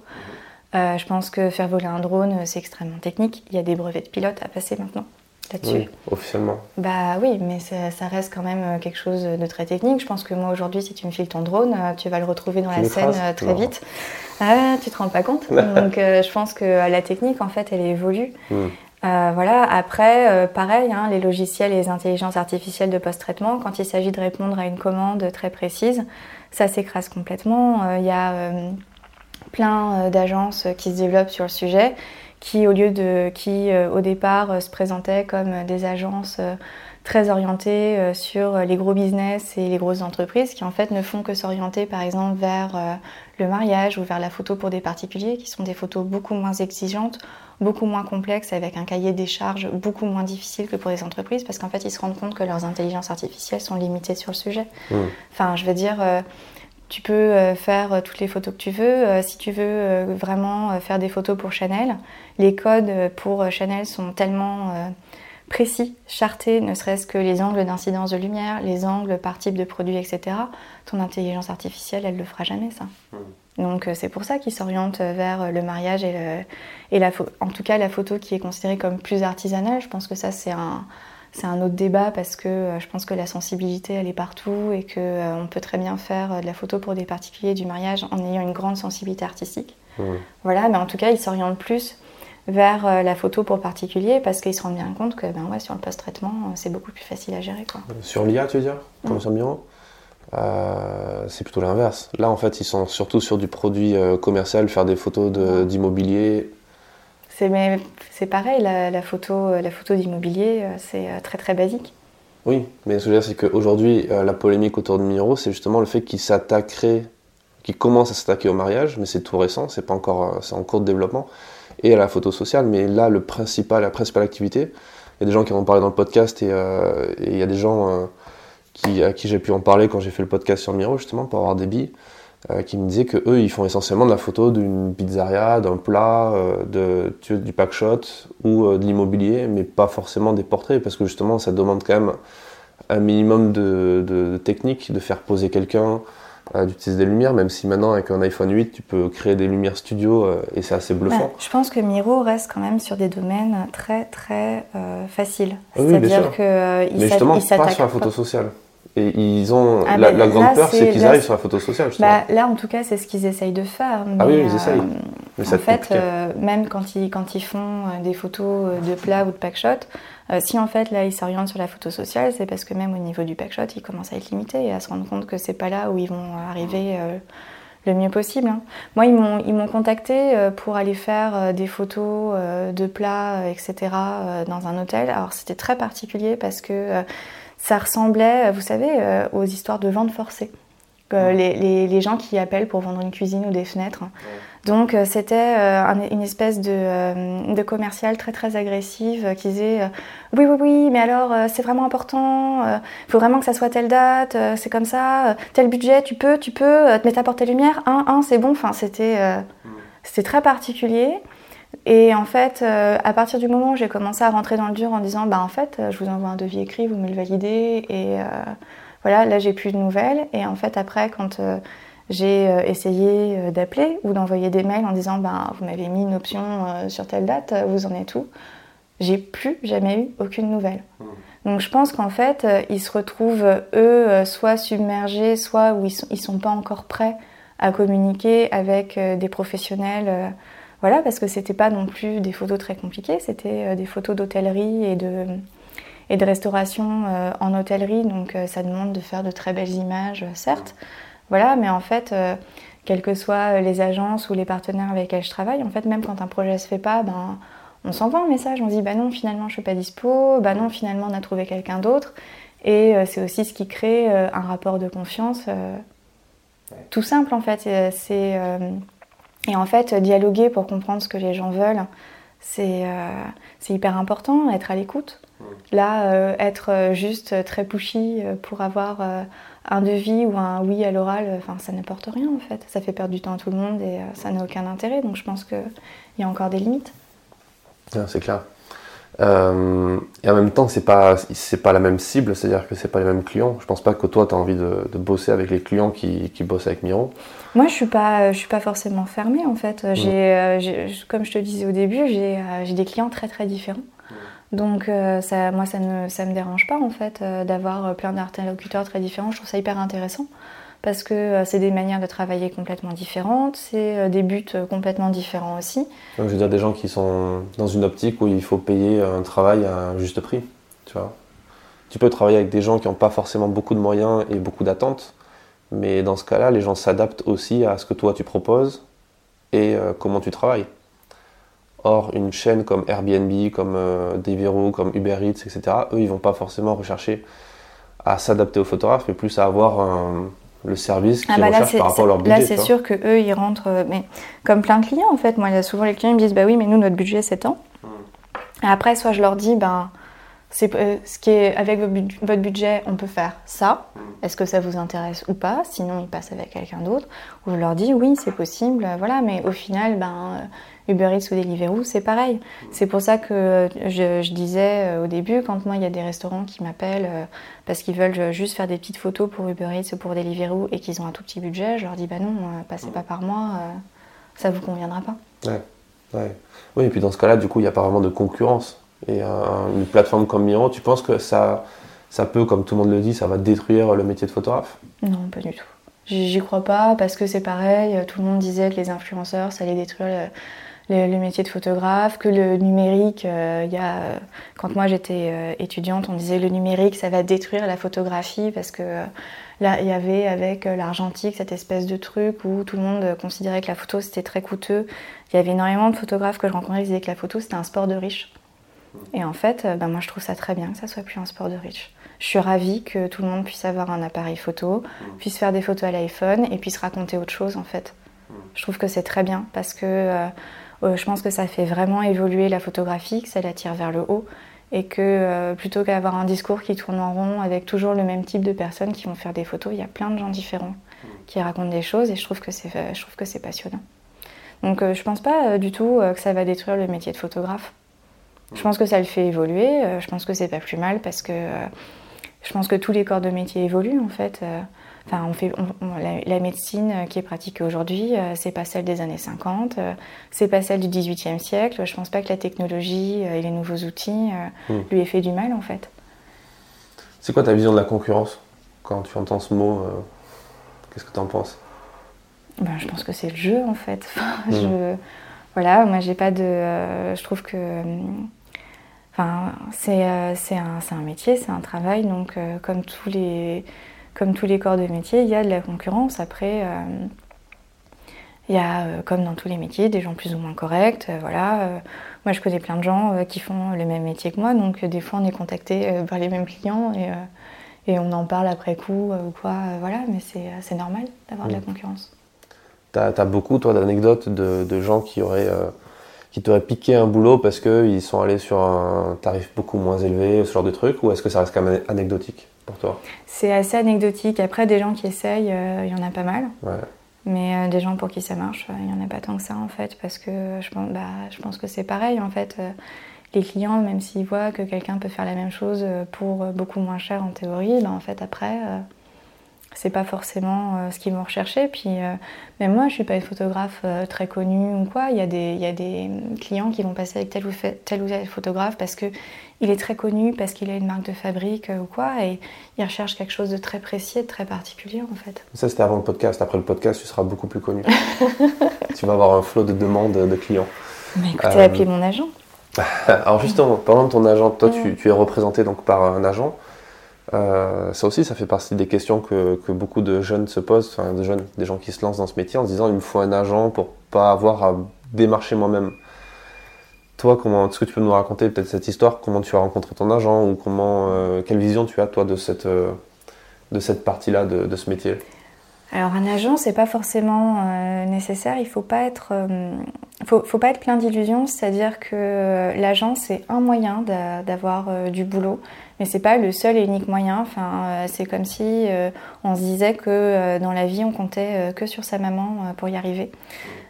Euh, je pense que faire voler un drone, c'est extrêmement technique. Il y a des brevets de pilote à passer maintenant là-dessus. Oui, officiellement. Bah oui, mais ça, ça, reste quand même quelque chose de très technique. Je pense que moi aujourd'hui, si tu me files ton drone, euh, tu vas le retrouver dans Tu la scène euh, très Non. vite. Ah, tu te rends pas compte [LAUGHS] Donc euh, je pense que euh, la technique, en fait, elle évolue. Hmm. Euh, voilà. Après, euh, pareil, hein, les logiciels et les intelligences artificielles de post-traitement, quand il s'agit de répondre à une commande très précise, ça s'écrase complètement. Euh, Il y a plein d'agences qui se développent sur le sujet, qui au lieu de, qui au départ se présentaient comme des agences très orientées sur les gros business et les grosses entreprises, qui en fait ne font que s'orienter par exemple vers le mariage ou vers la photo pour des particuliers, qui sont des photos beaucoup moins exigeantes, beaucoup moins complexes, avec un cahier des charges beaucoup moins difficile que pour les entreprises, parce qu'en fait ils se rendent compte que leurs intelligences artificielles sont limitées sur le sujet. Hmm. Enfin, je veux dire, euh, tu peux euh, faire euh, toutes les photos que tu veux. Si tu veux vraiment faire des photos pour Chanel, les codes pour Chanel sont tellement précis, chartés, ne serait-ce que les angles d'incidence de lumière, les angles par type de produit, etc. Ton intelligence artificielle, elle le fera jamais, ça. Donc euh, c'est pour ça qu'ils s'orientent vers euh, le mariage et, le- et la pho- en tout cas la photo qui est considérée comme plus artisanale. Je pense que ça c'est un, c'est un autre débat parce que euh, je pense que la sensibilité elle est partout et que euh, on peut très bien faire de la photo pour des particuliers du mariage en ayant une grande sensibilité artistique. Hmm. Voilà, mais en tout cas ils s'orientent plus vers la photo pour particuliers parce qu'ils se rendent bien compte que ben ouais, sur le post-traitement c'est beaucoup plus facile à gérer quoi. Sur l'IA, tu veux dire? Comme Mm. sur Miro Euh, C'est plutôt l'inverse. Là, en fait, ils sont surtout sur du produit euh, commercial, faire des photos de- d'immobilier. C'est mais c'est pareil la, la photo euh, la photo d'immobilier c'est très très basique. Oui, mais ce que je veux dire, c'est qu'aujourd'hui, euh, la polémique autour de Miro, c'est justement le fait qu'il s'attaquerait, qu'il commence à s'attaquer au mariage, mais c'est tout récent, c'est pas encore, c'est en cours de développement, et à la photo sociale. Mais là, le principal, la principale activité, il y a des gens qui en ont parlé dans le podcast, et il y a des gens qui, à qui j'ai pu en parler quand j'ai fait le podcast sur Miro, justement, pour avoir des billes, euh, qui me disaient que eux, ils font essentiellement de la photo d'une pizzeria, d'un plat, euh, de, tu vois, du pack shot ou euh, de l'immobilier, mais pas forcément des portraits, parce que justement, ça demande quand même un minimum de, de- de technique, de faire poser quelqu'un, d'utiliser des lumières, même si maintenant, avec un iPhone 8, tu peux créer des lumières studio euh, et c'est assez bluffant. Ouais, je pense que Miro reste quand même sur des domaines très très euh, faciles. Oui, C'est-à-dire que euh, ils mais s'a- justement, ils pas sur la photo sociale. Et ils ont. Ah, la, ben, la grande là, peur, c'est- qu'ils arrivent sur la photo sociale. Bah, là, en tout cas, c'est ce qu'ils essayent de faire. Ah oui, ils essayent. mais en fait, euh, même quand ils, quand ils font euh, des photos euh, de plats ou de packshot, euh, si en fait là ils s'orientent sur la photo sociale, c'est parce que même au niveau du packshot, ils commencent à être limités et à se rendre compte que c'est pas là où ils vont arriver euh, le mieux possible. hein. Moi, ils m'ont ils m'ont contacté euh, pour aller faire euh, des photos euh, de plats, euh, etc. euh, dans un hôtel. Alors c'était très particulier parce que euh, ça ressemblait, euh, vous savez, euh, aux histoires de vente forcée. Euh, les, les- les gens qui appellent pour vendre une cuisine ou des fenêtres. Donc euh, c'était un- une espèce de, de commercial très très agressive qui disait oui oui oui mais alors c'est vraiment important, il faut vraiment que ça soit telle date, c'est comme ça, tel budget tu peux tu peux, mais t'apportes tes lumières, un un c'est bon, enfin c'était euh, c'était très particulier. Et en fait, euh, à partir du moment où j'ai commencé à rentrer dans le dur en disant, bah en fait, euh, je vous envoie un devis écrit, vous me le validez, et euh, voilà, là j'ai plus de nouvelles. Et en fait, après, quand euh, j'ai essayé d'appeler ou d'envoyer des mails en disant, bah vous m'avez mis une option sur telle date, vous en êtes où J'ai plus jamais eu aucune nouvelle. Donc je pense qu'en fait, ils se retrouvent, eux, soit submergés, soit où ils sont, ils sont pas encore prêts à communiquer avec des professionnels. Voilà, parce que c'était pas non plus des photos très compliquées, c'était euh, des photos d'hôtellerie et de, et de restauration euh, en hôtellerie, donc euh, ça demande de faire de très belles images, certes. Voilà, mais en fait, euh, quelles que soient les agences ou les partenaires avec lesquels je travaille, en fait, même quand un projet se fait pas, ben, on s'envoie un message, on dit bah non, finalement je suis pas dispo, bah non, finalement on a trouvé quelqu'un d'autre. Et c'est aussi ce qui crée un rapport de confiance tout simple en fait. C'est et en fait, dialoguer pour comprendre ce que les gens veulent, c'est euh, c'est hyper important, être à l'écoute. Là, euh, être euh, juste très pushy euh, pour avoir euh, un devis ou un oui à l'oral, enfin, ça n'apporte rien en fait. Ça fait perdre du temps à tout le monde et euh, ça n'a aucun intérêt. Donc je pense qu'il y a encore des limites. Ah, c'est clair. Euh, et en même temps, c'est pas c'est pas la même cible, c'est-à-dire que c'est pas les mêmes clients. Je pense pas que toi, tu as envie de, bosser avec les clients qui, qui bossent avec Miro. Moi, je suis pas je suis pas forcément fermée en fait. J'ai, comme je te disais au début, j'ai, j'ai des clients très très différents. Donc ça, moi, ça ne ça me dérange pas en fait d'avoir plein d'interlocuteurs très différents. Je trouve ça hyper intéressant parce que euh, c'est des manières de travailler complètement différentes, c'est euh, des buts euh, complètement différents aussi. je veux dire des gens qui sont dans une optique où il faut payer un travail à un juste prix, tu vois. Tu peux travailler avec des gens qui n'ont pas forcément beaucoup de moyens et beaucoup d'attentes, mais dans ce cas-là, les gens s'adaptent aussi à ce que toi tu proposes et comment tu travailles. Or, une chaîne comme Airbnb, comme Deliveroo, comme Uber Eats, etc., eux, ils vont pas forcément rechercher à s'adapter aux photographes, mais plus à avoir un, le service qu'ils ah bah recherchent par rapport à leur budget. Là, c'est sûr que eux, ils rentrent, euh, mais comme plein de clients en fait. Moi, il y a souvent les clients qui me disent, bah oui, mais nous, notre budget, c'est tant. Hmm. après, soit je leur dis, ben, c'est euh, ce qui est avec votre budget, on peut faire ça. Est-ce que ça vous intéresse ou pas? Sinon, ils passent avec quelqu'un d'autre. Ou je leur dis, oui, c'est possible, voilà. Mais au final, ben, Uber Eats ou Deliveroo, c'est pareil. C'est pour ça que je, disais euh, au début, quand moi il y a des restaurants qui m'appellent euh, parce qu'ils veulent juste faire des petites photos pour Uber Eats ou pour Deliveroo et qu'ils ont un tout petit budget, je leur dis bah non, euh, passez pas par moi, ça vous conviendra pas. Ouais. ouais. Oui, et puis dans ce cas-là, du coup, il n'y a pas vraiment de concurrence. Et une plateforme comme Miro, tu penses que ça, ça peut, comme tout le monde le dit, ça va détruire le métier de photographe? Non, pas du tout. J'y crois pas parce que c'est pareil, tout le monde disait que les influenceurs, ça allait détruire le, métier de photographe, que le numérique, euh, y a, quand moi j'étais euh, étudiante, on disait le numérique ça va détruire la photographie parce que euh, là il y avait avec l'argentique cette espèce de truc où tout le monde considérait que la photo c'était très coûteux. Il y avait énormément de photographes que je rencontrais qui disaient que la photo c'était un sport de riche. Et en fait, ben moi je trouve ça très bien que ça soit plus un sport de riche. Je suis ravie que tout le monde puisse avoir un appareil photo, puisse faire des photos à l'iPhone et puisse raconter autre chose en fait. Je trouve que c'est très bien parce que euh, je pense que ça fait vraiment évoluer la photographie, que ça la tire vers le haut et que euh, plutôt qu'avoir un discours qui tourne en rond avec toujours le même type de personnes qui vont faire des photos, il y a plein de gens différents qui racontent des choses et je trouve que c'est, je trouve que c'est passionnant. Donc euh, je pense pas du tout que ça va détruire le métier de photographe. Je pense que ça le fait évoluer, je pense que c'est pas plus mal parce que je pense que tous les corps de métier évoluent en fait. Enfin, on fait, la, médecine qui est pratiquée aujourd'hui, euh, c'est pas celle des années 50, euh, c'est pas celle du 18e siècle. Je pense pas que la technologie euh, et les nouveaux outils hmm. lui aient fait du mal en fait. C'est quoi ta vision de la concurrence quand tu entends ce mot Qu'est-ce que tu en penses? Ben, Je pense que c'est le jeu en fait. [LAUGHS] je, hmm. voilà, moi j'ai pas de. je trouve que. Enfin, c'est un, un, métier, c'est un travail, donc comme tous les comme tous les corps de métier, il y a de la concurrence. Après, euh, il y a, euh, comme dans tous les métiers, des gens plus ou moins corrects. Euh, voilà. moi, je connais plein de gens qui font le même métier que moi, donc des fois, on est contacté par les mêmes clients et, et, on en parle après coup ou quoi. voilà, mais c'est normal d'avoir de la mm. concurrence. Tu as, beaucoup, toi, d'anecdotes de, de, gens qui auraient qui t'auraient piqué un boulot parce qu'ils sont allés sur un tarif beaucoup moins élevé, ce genre de truc, ou est-ce que ça reste quand même anecdotique toi? C'est assez anecdotique. Après, des gens qui essayent, euh, il y en a pas mal. Mais euh, des gens pour qui ça marche, euh, il n'y en a pas tant que ça en fait, parce que je pense, bah, je pense que c'est pareil en fait. les clients, même s'ils voient que quelqu'un peut faire la même chose pour beaucoup moins cher en théorie, bah, en fait après, c'est pas forcément euh, ce qu'ils vont rechercher. Puis euh, même moi, je suis pas une photographe euh, très connue ou quoi. Il y, a des, il y a des clients qui vont passer avec tel ou, tel ou tel photographe parce que il est très connu, parce qu'il a une marque de fabrique ou quoi, et ils recherchent quelque chose de très précis et de très particulier en fait. Ça c'était avant le podcast. Après le podcast, tu seras beaucoup plus connu. [LAUGHS] tu vas avoir un flot de demandes de clients. Mais écoutez, appelez mon agent. [LAUGHS] Alors justement, parlant de ton agent, toi tu, tu, es représenté donc par un agent. Euh, ça aussi, ça fait partie des questions que, beaucoup de jeunes se posent, enfin des jeunes, des gens qui se lancent dans ce métier en se disant il me faut un agent pour pas avoir à démarcher moi-même. Toi, comment est-ce que tu peux nous raconter peut-être cette histoire? Comment tu as rencontré ton agent ou comment euh, quelle vision tu as toi de cette euh, de cette partie-là de, ce métier? Alors un agent, c'est pas forcément nécessaire. Il faut pas être, faut, faut, pas être plein d'illusions. C'est-à-dire que l'agent, c'est un moyen d'avoir du boulot mais c'est pas le seul et unique moyen. Enfin, euh, c'est comme si euh, on se disait que euh, dans la vie on comptait que sur sa maman pour y arriver.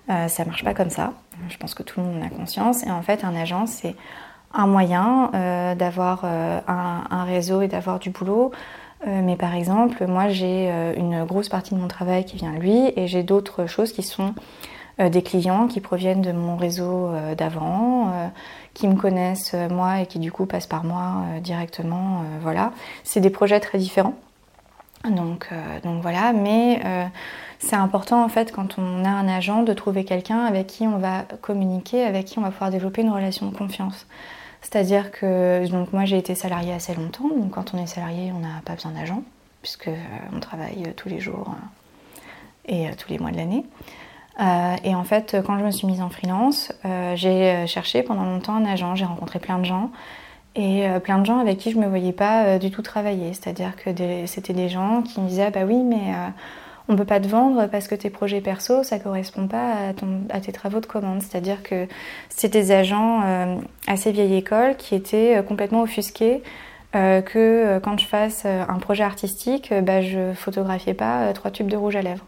ça marche pas comme ça. Je pense que tout le monde en a conscience. Et en fait, un agent c'est un moyen d'avoir un, réseau et d'avoir du boulot. Mais par exemple, moi j'ai une grosse partie de mon travail qui vient de lui et j'ai d'autres choses qui sont des clients qui proviennent de mon réseau d'avant, qui me connaissent moi et qui du coup passent par moi directement. voilà, c'est des projets très différents. Donc, donc voilà, mais c'est important en fait quand on a un agent de trouver quelqu'un avec qui on va communiquer, avec qui on va pouvoir développer une relation de confiance. C'est-à-dire que moi j'ai été salariée assez longtemps, donc quand on est salarié on n'a pas besoin d'agent puisque euh, on travaille euh, tous les jours euh, et tous les mois de l'année. et en fait, quand je me suis mise en freelance, j'ai cherché pendant longtemps un agent, j'ai rencontré plein de gens et plein de gens avec qui je ne me voyais pas du tout travailler. C'est-à-dire que c'était des gens qui me disaient ah bah oui, mais on ne peut pas te vendre parce que tes projets perso, ça ne correspond pas à, tes travaux de commande. C'est-à-dire que c'était des agents euh, assez vieille école qui étaient euh, complètement offusqués euh, que quand je fasse un projet artistique, bah, je photographiais pas trois tubes de rouge à lèvres.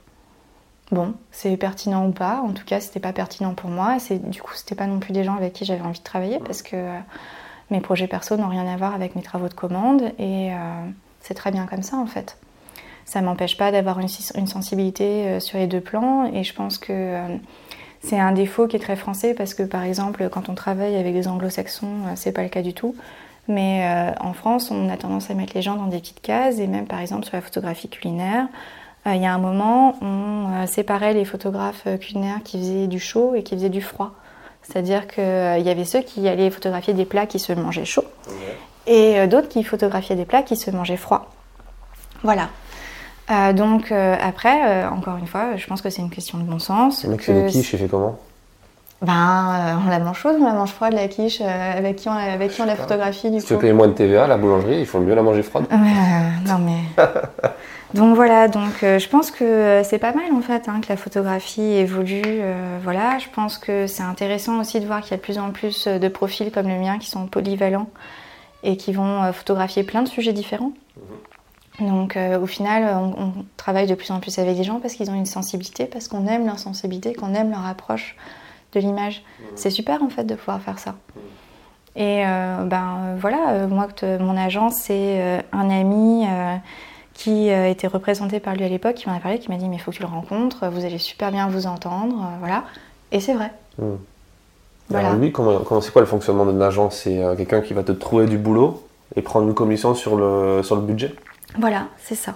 Bon, c'est pertinent ou pas? En tout cas, c'était pas pertinent pour moi. Du coup, c'était pas non plus des gens avec qui j'avais envie de travailler parce que mes projets perso n'ont rien à voir avec mes travaux de commande et c'est très bien comme ça en fait ça m'empêche pas d'avoir une, sensibilité euh, sur les deux plans. Et je pense que euh, c'est un défaut qui est très français parce que par exemple quand on travaille avec des anglo-saxons euh, c'est pas le cas du tout. Mais en France on a tendance à mettre les gens dans des petites cases et même par exemple sur la photographie culinaire il y a un moment on séparait les photographes culinaires qui faisaient du chaud et qui faisaient du froid. C'est-à-dire qu'il y avait ceux qui allaient photographier des plats qui se mangeaient chauds et d'autres qui photographiaient des plats qui se mangeaient froids. Voilà euh, donc euh, après, euh, encore une fois, je pense que c'est une question de bon sens. Le mec fait des quiches, il fait comment? Ben, on la mange chaude, on la mange froide, la quiche, avec, qui on, avec qui on la photographie du si tu veux payer moins de TVA, la boulangerie, il faut mieux la manger froide. non mais... [LAUGHS] donc voilà, donc je pense que c'est pas mal en fait hein, que la photographie évolue. voilà, je pense que c'est intéressant aussi de voir qu'il y a de plus en plus de profils comme le mien qui sont polyvalents et qui vont photographier plein de sujets différents. Mhm. Donc euh, au final, on, travaille de plus en plus avec des gens parce qu'ils ont une sensibilité, parce qu'on aime leur sensibilité, qu'on aime leur approche de l'image. Mmh. C'est super en fait de pouvoir faire ça. Mmh. Et euh, ben voilà, moi, mon agence, c'est un ami qui était représenté par lui à l'époque, qui m'en a parlé, qui m'a dit mais il faut que tu le rencontres, vous allez super bien vous entendre, voilà. Et c'est vrai. Mmh. Alors lui, comment, c'est quoi le fonctionnement d'une agence C'est quelqu'un qui va te trouver du boulot et prendre une commission sur le, sur le budget? Voilà, c'est ça.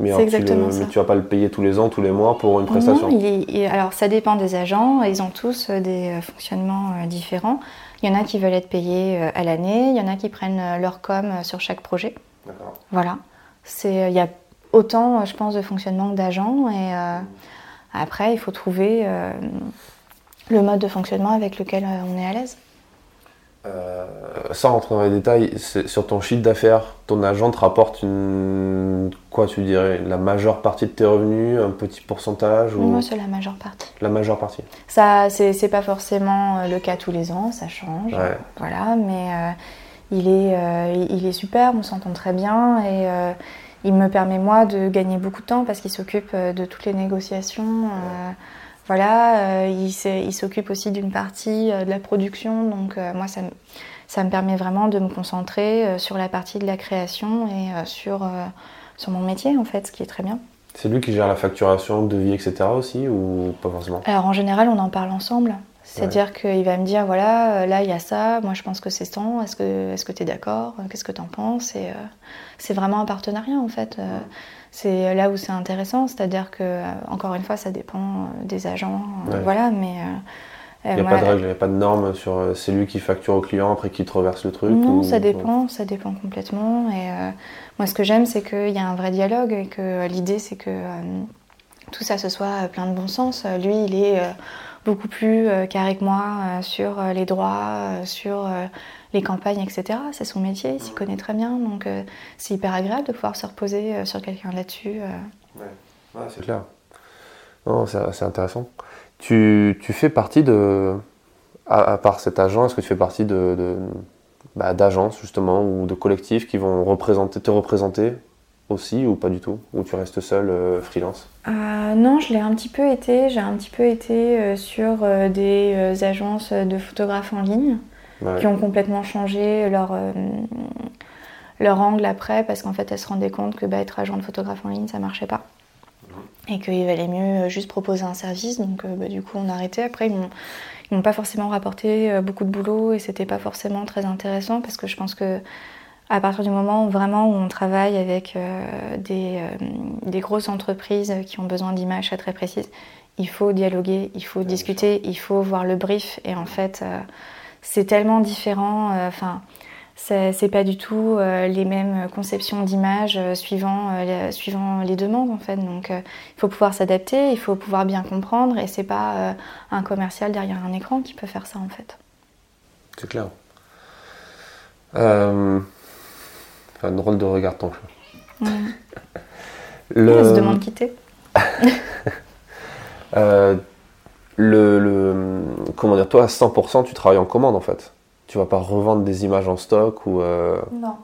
Mais, alors, exactement tu mais tu vas pas le payer tous les ans, tous les mois pour une prestation? non, Alors ça dépend des agents, ils ont tous euh, des euh, fonctionnements euh, différents. Il y en a qui veulent être payés à l'année, il y en a qui prennent leur com sur chaque projet. D'accord. Voilà. Il y a autant, je pense, de fonctionnement que d'agents. Et après, il faut trouver le mode de fonctionnement avec lequel on est à l'aise. Euh, sans rentrer dans les détails, sur ton chiffre d'affaires, ton agent te rapporte une. Quoi tu dirais La majeure partie de tes revenus Un petit pourcentage ou... Moi, c'est la majeure partie. La majeure partie Ça, c'est pas forcément euh, le cas tous les ans, ça change. Voilà, mais euh, il, est, il est super, on s'entend très bien et il me permet, moi, de gagner beaucoup de temps parce qu'il s'occupe de toutes les négociations. Voilà, euh, il s'occupe aussi d'une partie euh, de la production, donc euh, moi ça me, ça me, permet vraiment de me concentrer sur la partie de la création et sur, sur mon métier en fait, ce qui est très bien. C'est lui qui gère la facturation, de vie, etc. aussi ou pas forcément? Alors en général on en parle ensemble. C'est-à-dire qu'il va me dire voilà, là il y a ça, moi je pense que c'est ça, est-ce que est-ce que tu es d'accord? Qu'est-ce que tu en penses? Et c'est vraiment un partenariat en fait c'est là où c'est intéressant, c'est-à-dire que, euh, encore une fois, ça dépend euh, des agents, euh, voilà, mais... il n'y a pas de règle, il n'y a pas de normes sur c'est lui qui facture au client après qui te reverse le truc Non, ça dépend, ça dépend complètement. Et moi, ce que j'aime, c'est qu'il y a un vrai dialogue et que l'idée, c'est que tout ça ce soit plein de bon sens. Lui, il est beaucoup plus carré que moi sur les droits, sur les campagnes, etc. C'est son métier, il s'y connaît très bien, donc euh, c'est hyper agréable de pouvoir se reposer euh, sur quelqu'un là-dessus. Euh. Ouais. c'est clair. Non, c'est intéressant. Tu, tu, fais partie de, à, part cet agent, est-ce que tu fais partie de, bah, d'agences justement ou de collectifs qui vont représenter, te représenter aussi ou pas du tout? Ou tu restes seul freelance? Non, je l'ai un petit peu été. J'ai un petit peu été sur des agences de photographes en ligne. Qui ont complètement changé leur, leur angle après parce qu'en fait elles se rendaient compte que bah, être agent de photographe en ligne ça marchait pas. Et qu'il valait mieux juste proposer un service. Donc bah, du coup on a arrêté. Après ils m'ont pas forcément rapporté beaucoup de boulot et c'était pas forcément très intéressant parce que je pense que à partir du moment où vraiment où on travaille avec des, des, grosses entreprises qui ont besoin d'images très précises, il faut dialoguer, il faut discuter, il faut voir le brief. Et en fait, euh, c'est tellement différent. Euh, enfin, c'est pas du tout euh, les mêmes conceptions d'images suivant, suivant les demandes en fait. Donc, il faut pouvoir s'adapter, il faut pouvoir bien comprendre. Et c'est pas un commercial derrière un écran qui peut faire ça en fait. C'est clair. Euh... Enfin, drôle de regard ton chat. [LAUGHS] Le... On se demande quitter. [LAUGHS] Euh, le, comment dire, toi à 100% tu travailles en commande en fait. Tu vas pas revendre des images en stock ou. Euh, non.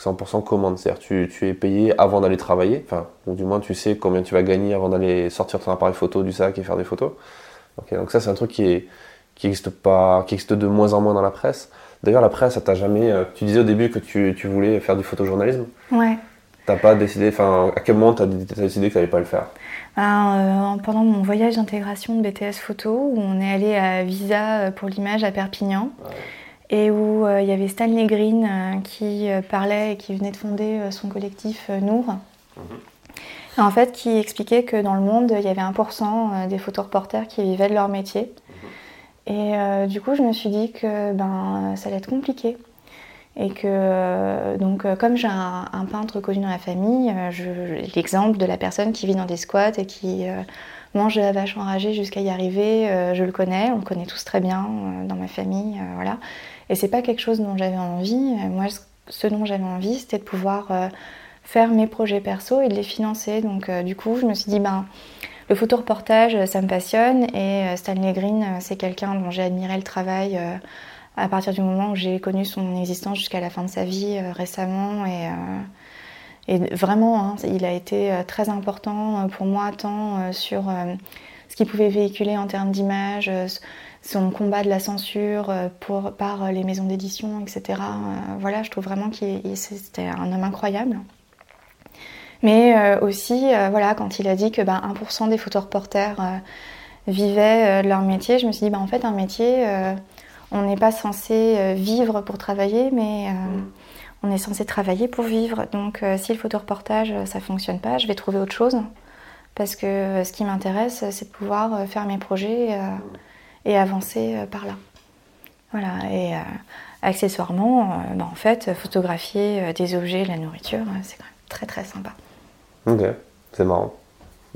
100% commande, c'est-à-dire tu, tu es payé avant d'aller travailler, enfin, ou du moins tu sais combien tu vas gagner avant d'aller sortir ton appareil photo du sac et faire des photos. donc ça c'est un truc qui est qui existe pas, qui existe de moins en moins dans la presse. D'ailleurs la presse, t'a jamais. Euh, tu disais au début que tu, tu voulais faire du photojournalisme. Ouais. T'as pas décidé, enfin, à quel moment t'as as décidé que t'allais pas le faire? Ben, euh, Pendant mon voyage d'intégration de BTS Photo, où on est allé à Visa euh, pour l'image à Perpignan, et où euh, il y avait Stanley Green qui parlait et qui venait de fonder son collectif Nour. Mhm. En fait, qui expliquait que dans le monde, il y avait 1% des photoreporters qui vivaient de leur métier. Mhm. Et du coup, je me suis dit que ben, ça allait être compliqué et que, euh, donc, euh, comme j'ai un, peintre connu dans la famille, euh, l'exemple de la personne qui vit dans des squats et qui mange la vache enragée jusqu'à y arriver, je le connais, on le connaît tous très bien dans ma famille, voilà. Et c'est pas quelque chose dont j'avais envie. Moi, ce dont j'avais envie, c'était de pouvoir faire mes projets perso et de les financer. Donc, du coup, je me suis dit, ben, le photoreportage, ça me passionne et Stanley Green, c'est quelqu'un dont j'ai admiré le travail à partir du moment où j'ai connu son existence jusqu'à la fin de sa vie euh, récemment. Et, euh, vraiment, hein, il a été euh, très important pour moi, tant sur ce qu'il pouvait véhiculer en termes d'image, son combat de la censure pour, par les maisons d'édition, etc. voilà, je trouve vraiment qu'il c'était un homme incroyable. Mais aussi, voilà, quand il a dit que ben, 1% des photoreporters vivaient de leur métier, je me suis dit, ben, en fait, un métier on n'est pas censé euh, vivre pour travailler, mais euh, mm. on est censé travailler pour vivre. Donc euh, si le photoreportage, ça ne fonctionne pas, je vais trouver autre chose. Parce que ce qui m'intéresse, c'est de pouvoir faire mes projets et avancer par là. Voilà, et accessoirement, bah, en fait, photographier des objets, la nourriture, c'est quand même très très sympa. Ok, c'est marrant.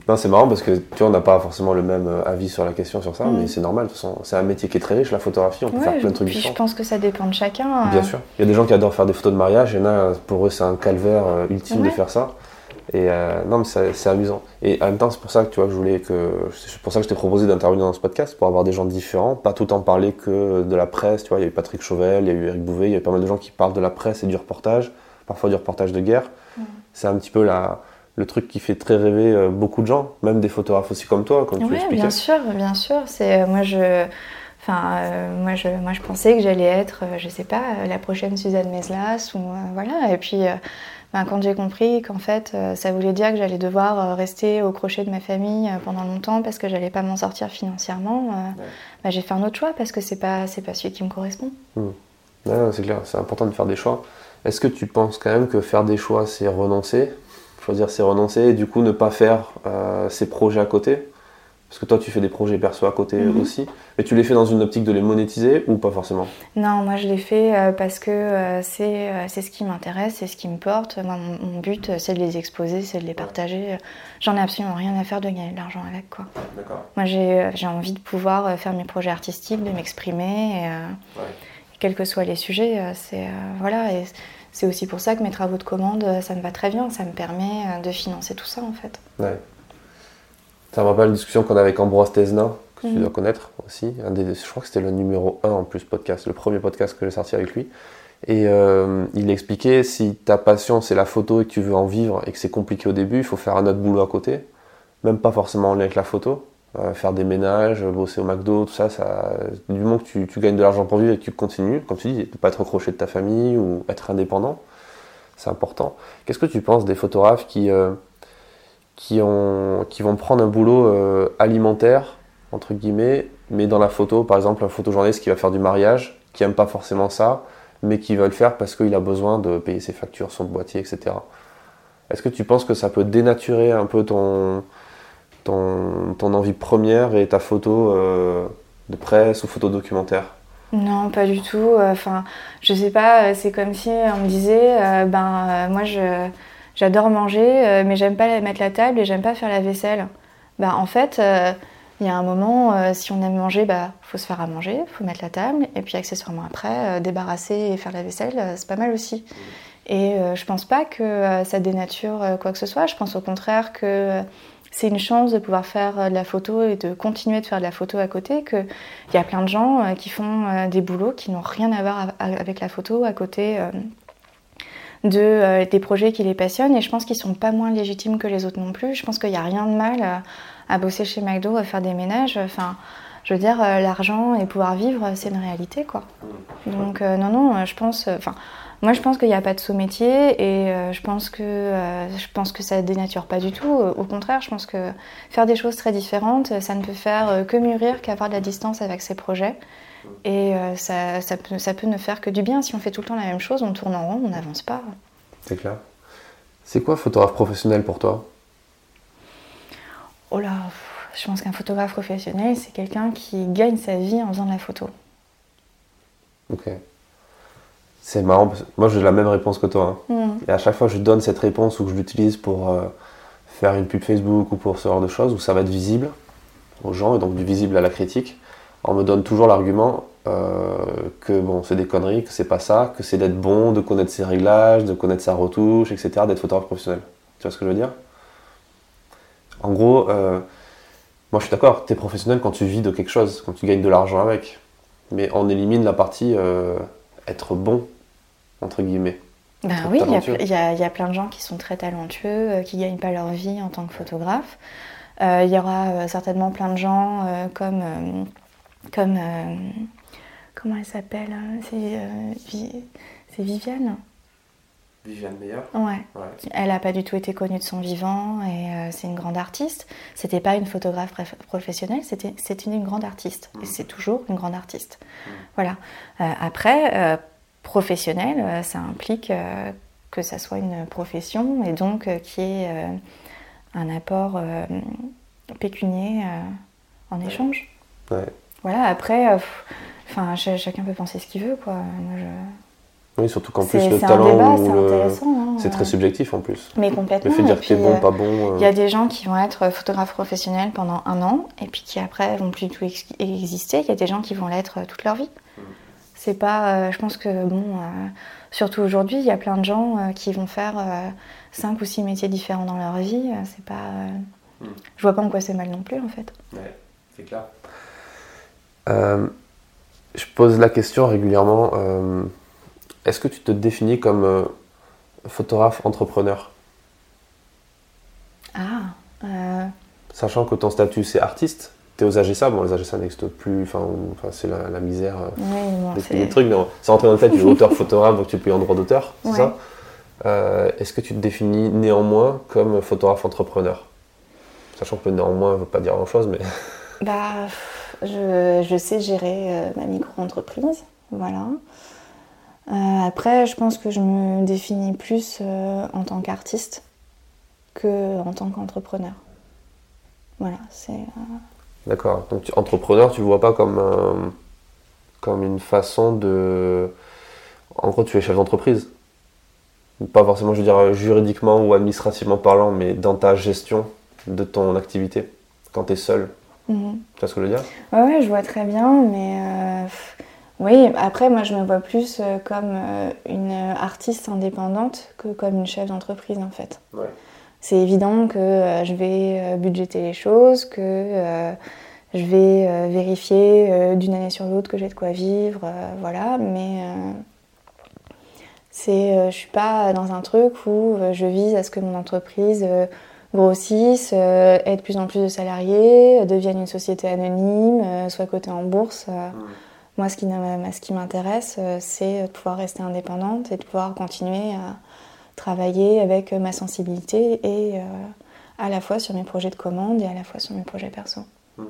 Non, c'est marrant parce que tu vois, on n'a pas forcément le même euh, avis sur la question sur ça, mais mm. c'est normal. De toute façon, c'est un métier qui est très riche, la photographie. On peut faire plein de trucs puis Je pense que ça dépend de chacun. Bien euh. sûr. Il y a des gens qui adorent faire des photos de mariage. Il y en a, pour eux, c'est un calvaire euh, ultime de faire ça. Et non, mais c'est amusant. Et en même temps, c'est pour ça que tu vois, je voulais que. C'est pour ça que je t'ai proposé d'intervenir dans ce podcast, pour avoir des gens différents, pas tout en parler que de la presse. Tu vois, il y a eu Patrick Chauvel, il y a eu Eric Bouvet, il y a eu pas mal de gens qui parlent de la presse et du reportage, parfois du reportage de guerre. Mm. C'est un petit peu la le truc qui fait très rêver euh, beaucoup de gens, même des photographes aussi comme toi, comme tu Oui, bien sûr, bien sûr. C'est euh, moi je, enfin euh, moi je, moi je pensais que j'allais être, je sais pas, la prochaine Suzanne Meslas ou voilà. Et puis ben, quand j'ai compris qu'en fait ça voulait dire que j'allais devoir rester au crochet de ma famille pendant longtemps parce que j'allais pas m'en sortir financièrement, ben, j'ai fait un autre choix parce que c'est pas c'est pas celui qui me correspond. Hmm. c'est clair, c'est important de faire des choix. Est-ce que tu penses quand même que faire des choix c'est renoncer? Choisir c'est renoncer et du coup ne pas faire euh, ses projets à côté. Parce que toi tu fais des projets perso à côté mhm. aussi. Mais tu les fais dans une optique de les monétiser ou pas forcément? Non moi je les fais euh, parce que euh, c'est c'est ce qui m'intéresse c'est ce qui me porte. Moi, mon, but c'est de les exposer c'est de les partager. J'en ai absolument rien à faire de gagner de l'argent avec quoi. Moi j'ai envie de pouvoir faire mes projets artistiques de m'exprimer quels que soient les sujets c'est voilà et c'est aussi pour ça que mes travaux de commande, euh, ça me va très bien. Ça me permet euh, de financer tout ça, en fait. Ouais. Ça me rappelle une discussion qu'on a avec Ambroise Tesna, que tu mhm. dois connaître aussi. Un des, je crois que c'était le numéro 1 en plus podcast, le premier podcast que j'ai sorti avec lui. Et euh, il expliquait si ta passion c'est la photo et que tu veux en vivre et que c'est compliqué au début, il faut faire un autre boulot à côté, même pas forcément en lien avec la photo, faire des ménages, bosser au McDo, tout ça, ça du moment que tu, gagnes de l'argent pour vivre et que tu continues, comme tu dis, ne pas être accroché de ta famille ou être indépendant, c'est important. Qu'est-ce que tu penses des photographes qui, qui, ont, qui vont prendre un boulot alimentaire, entre guillemets, mais dans la photo, par exemple, un photojournaliste qui va faire du mariage, qui aime pas forcément ça, mais qui va le faire parce qu'il a besoin de payer ses factures, son boîtier, etc. Est-ce que tu penses que ça peut dénaturer un peu ton, ton, envie première et ta photo euh, de presse ou photo documentaire Non, pas du tout. Enfin, je sais pas, c'est comme si on me disait, euh, ben euh, moi j'adore manger, mais j'aime pas mettre la table et j'aime pas faire la vaisselle. Ben, en fait, il y a un moment, euh, si on aime manger, bah faut se faire à manger, faut mettre la table, et puis accessoirement après, euh, débarrasser et faire la vaisselle, euh, c'est pas mal aussi. Et je pense pas que ça dénature quoi que ce soit. Je pense au contraire que c'est une chance de pouvoir faire de la photo et de continuer de faire de la photo à côté. Qu'il y a plein de gens qui font des boulots qui n'ont rien à voir avec la photo à côté de, des projets qui les passionnent. Et je pense qu'ils sont pas moins légitimes que les autres non plus. Je pense qu'il n'y a rien de mal à bosser chez McDo, à faire des ménages. Enfin, je veux dire, euh, l'argent et pouvoir vivre, c'est une réalité, quoi. Donc, euh, non, non, euh, je pense. Enfin, moi, je pense qu'il n'y a pas de sous-métier et je pense que je pense que ça dénature pas du tout. Au contraire, je pense que faire des choses très différentes, ça ne peut faire que mûrir qu'avoir de la distance avec ses projets. Et ça, ça, peut, ça peut ne faire que du bien. Si on fait tout le temps la même chose, on tourne en rond, on n'avance pas. C'est clair. C'est quoi photographe professionnel pour toi? Oh là, je pense qu'un photographe professionnel, c'est quelqu'un qui gagne sa vie en faisant de la photo. Ok. C'est marrant, parce que moi j'ai la même réponse que toi. Hein. Mm. Et à chaque fois que je donne cette réponse ou que je l'utilise pour euh, faire une pub Facebook ou pour ce genre de choses, où ça va être visible aux gens et donc du visible à la critique, on me donne toujours l'argument euh, que bon, c'est des conneries, que c'est pas ça, que c'est d'être bon, de connaître ses réglages, de connaître sa retouche, etc., d'être photographe professionnel. Tu vois ce que je veux dire? En gros, euh, moi je suis d'accord, tu es professionnel quand tu vis de quelque chose, quand tu gagnes de l'argent avec. Mais on élimine la partie être bon, entre guillemets. Ben oui, il y, a plein de gens qui sont très talentueux, euh, qui gagnent pas leur vie en tant que photographe. Il y aura certainement plein de gens comme. comme comment elle s'appelle C'est Viviane Viviane Meyer ouais. Elle n'a pas du tout été connue de son vivant et euh, c'est une grande artiste. C'était pas une photographe professionnelle, c'était une, une grande artiste. Et mm. c'est toujours une grande artiste. Mm. Voilà. Euh, après, euh, professionnel, ça implique que ça soit une profession et donc qu'il y ait un apport pécunier en échange. Ouais. Voilà, après, enfin, chacun peut penser ce qu'il veut, quoi. Moi, je oui, surtout qu'en plus le talent, c'est hein. très subjectif en plus. Mais complètement. Le fait de dire que t'es bon, pas bon. Il y a des gens qui vont être photographes professionnels pendant un an et puis qui après vont plus du tout exister. Il y a des gens qui vont l'être toute leur vie. C'est pas. Euh, je pense que bon, euh, surtout aujourd'hui, il y a plein de gens euh, qui vont faire cinq ou six métiers différents dans leur vie. c'est pas. Mm. Je vois pas en quoi c'est mal non plus en fait. Ouais, c'est clair. je pose la question régulièrement est-ce que tu te définis comme euh, photographe entrepreneur? Ah. Sachant que ton statut c'est artiste, tu es aux AGSA, bon les AGSA n'existent plus, enfin, c'est la, misère euh, oui, des, trucs, mais c'est rentré dans le tu es auteur photographe, donc tu peux en droit d'auteur, c'est ça? Est-ce que tu te définis néanmoins comme photographe entrepreneur? Sachant que néanmoins ne veut pas dire grand chose, mais. [LAUGHS] Bah, je, je sais gérer ma micro-entreprise, voilà. Euh, après, je pense que je me définis plus euh, en tant qu'artiste que en tant qu'entrepreneur. Voilà, c'est. Euh, D'accord. Donc, entrepreneur, tu ne vois pas comme, comme une façon de. En gros, tu es chef d'entreprise. Pas forcément, je veux dire, juridiquement ou administrativement parlant, mais dans ta gestion de ton activité, quand tu es seul. Mhm. Tu vois ce que je veux dire? Ouais, ouais, je vois très bien, mais. Oui, après, moi, je me vois plus euh, comme euh, une artiste indépendante que comme une chef d'entreprise, en fait. C'est évident que euh, je vais budgéter les choses, que je vais vérifier d'une année sur l'autre que j'ai de quoi vivre, voilà, mais c'est, je suis pas dans un truc où je vise à ce que mon entreprise grossissent, aient de plus en plus de salariés, deviennent une société anonyme, soient cotées en bourse. Moi, ce qui, ce qui m'intéresse, c'est de pouvoir rester indépendante et de pouvoir continuer à travailler avec ma sensibilité et à la fois sur mes projets de commande et à la fois sur mes projets perso. Mhm.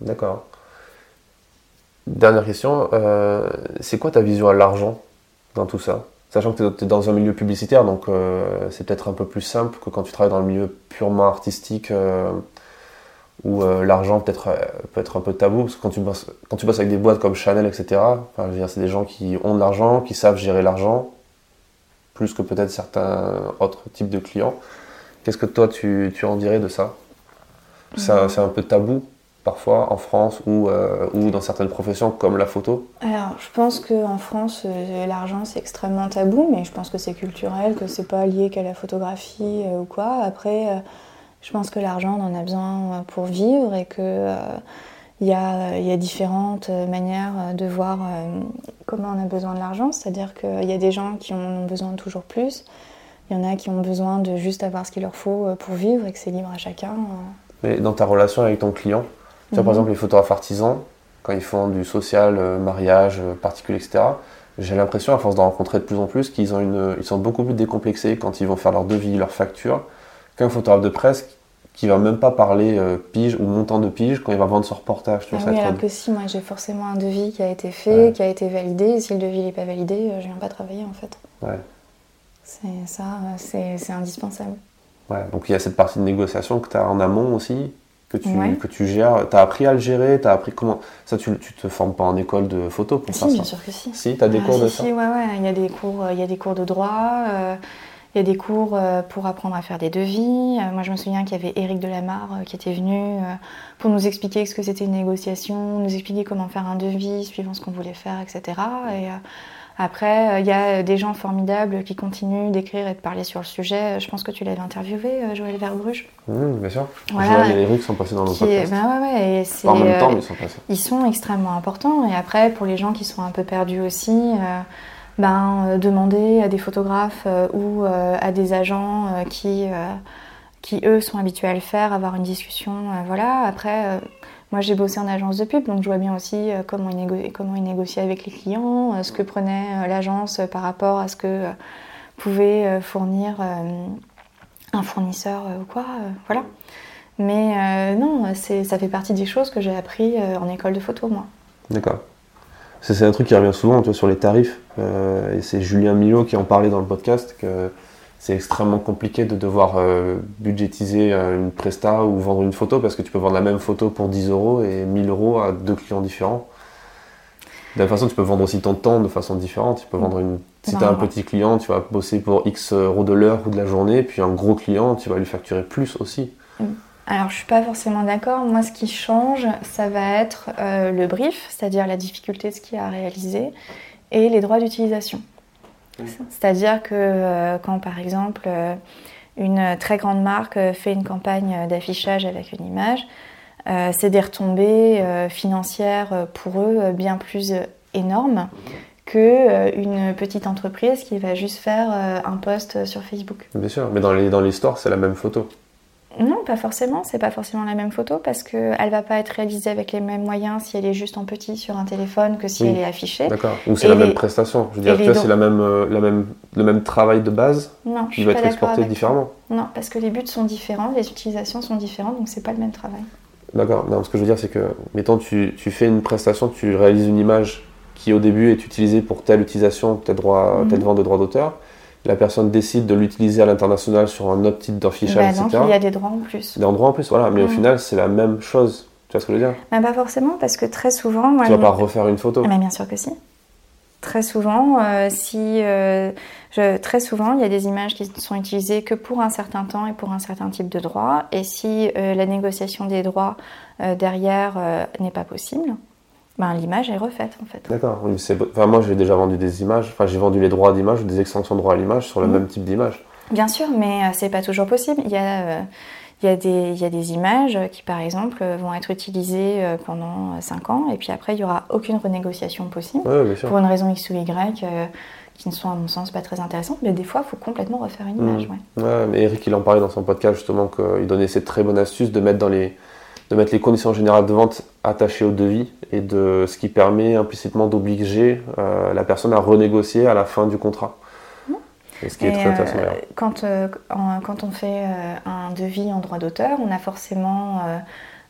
D'accord. Dernière question, euh, c'est quoi ta vision à l'argent dans tout ça? Sachant que tu es dans un milieu publicitaire, donc euh, c'est peut-être un peu plus simple que quand tu travailles dans le milieu purement artistique, euh, où l'argent peut être, peut être un peu tabou, parce que quand tu bosses, quand tu avec des boîtes comme Chanel, etc., c'est des gens qui ont de l'argent, qui savent gérer l'argent, plus que peut-être certains autres types de clients. Qu'est-ce que toi tu, tu en dirais de ça? C'est un peu tabou parfois en France ou, euh, ou dans certaines professions comme la photo? Alors, je pense qu'en France, euh, l'argent c'est extrêmement tabou, mais je pense que c'est culturel, que c'est pas lié qu'à la photographie euh, ou quoi. Après, je pense que l'argent, on en a besoin pour vivre et que. Il y, a, y, a, différentes manières de voir comment on a besoin de l'argent, c'est-à-dire qu'il y a des gens qui en ont besoin toujours plus, il y en a qui ont besoin de juste avoir ce qu'il leur faut pour vivre et que c'est libre à chacun. Mais dans ta relation avec ton client, tu vois, par mhm. exemple, les photographes artisans, quand ils font du social, euh, mariage, euh, particulier, etc., j'ai l'impression, à force d'en rencontrer de plus en plus, qu'ils ont une, ils sont beaucoup plus décomplexés quand ils vont faire leur devis, leur facture, qu'un photographe de presse qui va même pas parler euh, pige ou montant de pige quand il va vendre son reportage. Tu vois, ah oui, alors que si, moi j'ai forcément un devis qui a été fait, qui a été validé, et si le devis n'est pas validé, je viens pas travailler en fait. Ouais. C'est ça, c'est indispensable. Ouais, donc il y a cette partie de négociation que tu as en amont aussi, que tu, que tu gères. Tu as appris à le gérer Tu as appris comment Ça, tu, tu te formes pas en école de photo pour si, bien sûr que si. Si, tu as des ah, cours de si, ça ouais, ouais. Il y, a des cours, il y a des cours de droit, euh, il y a des cours euh, pour apprendre à faire des devis. Euh, moi, je me souviens qu'il y avait Éric Delamarre qui était venu pour nous expliquer ce que c'était une négociation, nous expliquer comment faire un devis suivant ce qu'on voulait faire, etc. Et après, il y a des gens formidables qui continuent d'écrire et de parler sur le sujet. Je pense que tu l'avais interviewé, euh, Joël Verbruge. Mmh, bien sûr. Joël et Eric sont passés dans nos podcasts. Ben ouais, ouais, et en même temps, euh, ils sont passés. Ils sont extrêmement importants. Et après, pour les gens qui sont un peu perdus aussi, euh, ben, demander à des photographes ou à des agents qui, qui, eux, sont habitués à le faire, avoir une discussion. voilà. Après moi, j'ai bossé en agence de pub, donc je vois bien aussi euh, comment ils, comment ils négociaient avec les clients, euh, ce que prenait euh, l'agence par rapport à ce que pouvait fournir un fournisseur ou quoi. Voilà. Mais non, ça fait partie des choses que j'ai appris en école de photo, moi. D'accord. C'est un truc qui revient souvent tu vois, sur les tarifs. et c'est Julien Millot qui en parlait dans le podcast que c'est extrêmement compliqué de devoir euh, budgétiser euh, une presta ou vendre une photo parce que tu peux vendre la même photo pour 10 euros et 1000 euros à deux clients différents. De la façon, tu peux vendre aussi ton temps de façon différente. Tu peux vendre une. Si tu as un petit client, tu vas bosser pour X euros de l'heure ou de la journée, puis un gros client, tu vas lui facturer plus aussi. Mm. Alors, je suis pas forcément d'accord. Moi, ce qui change, ça va être euh, le brief, c'est-à-dire la difficulté de ce qu'il y a à réaliser, et les droits d'utilisation. C'est-à-dire que euh, quand par exemple euh, une très grande marque fait une campagne d'affichage avec une image, c'est des retombées financières pour eux bien plus énormes qu'une petite entreprise qui va juste faire un post sur Facebook. Bien sûr, mais dans l'histoire, c'est la même photo. Non, pas forcément. C'est pas forcément la même photo parce qu'elle va pas être réalisée avec les mêmes moyens si elle est juste en petit sur un téléphone que si elle est affichée. D'accord. Ou c'est la même prestation. Je veux dire, c'est la même, euh, la même, le même travail de base non, qui va être exporté différemment. Non, parce que les buts sont différents, les utilisations sont différentes, donc c'est pas le même travail. D'accord. Non, ce que je veux dire, c'est que, mettons, tu, tu, fais une prestation, tu réalises une image qui au début est utilisée pour telle utilisation, tel, droit, tel mhm. vente de droit d'auteur la personne décide de l'utiliser à l'international sur un autre type d'affichage, bah, Donc il y a des droits en plus. Des droits en plus, voilà. Mais au final, c'est la même chose. Tu vois ce que je veux dire? Bah, Pas forcément, parce que très souvent. Moi, tu vas pas refaire une photo. Mais bien sûr que si. Très souvent, euh, si euh, je, très souvent, il y a des images qui sont utilisées que pour un certain temps et pour un certain type de droit. Et si euh, la négociation des droits derrière n'est pas possible, ben, l'image est refaite en fait. D'accord. Enfin, moi j'ai déjà vendu des images, enfin j'ai vendu les droits d'image ou des extensions de droits à l'image sur le mhm. même type d'image. Bien sûr, mais euh, c'est pas toujours possible. Il y a, euh, il y, a des, il y a des images qui par exemple vont être utilisées euh, pendant 5 ans et puis après il n'y aura aucune renégociation possible ouais, pour une raison X ou Y qui ne sont à mon sens pas très intéressantes, mais des fois, il faut complètement refaire une image. Mmh. Ouais. mais Eric, il en parlait dans son podcast justement qu'il donnait cette très bonne astuce de mettre dans les de mettre les conditions générales de vente attachées au devis et de ce qui permet implicitement d'obliger euh, la personne à renégocier à la fin du contrat. Mmh. ce qui est très intéressant. Euh, quand, quand on fait un devis en droit d'auteur, on a forcément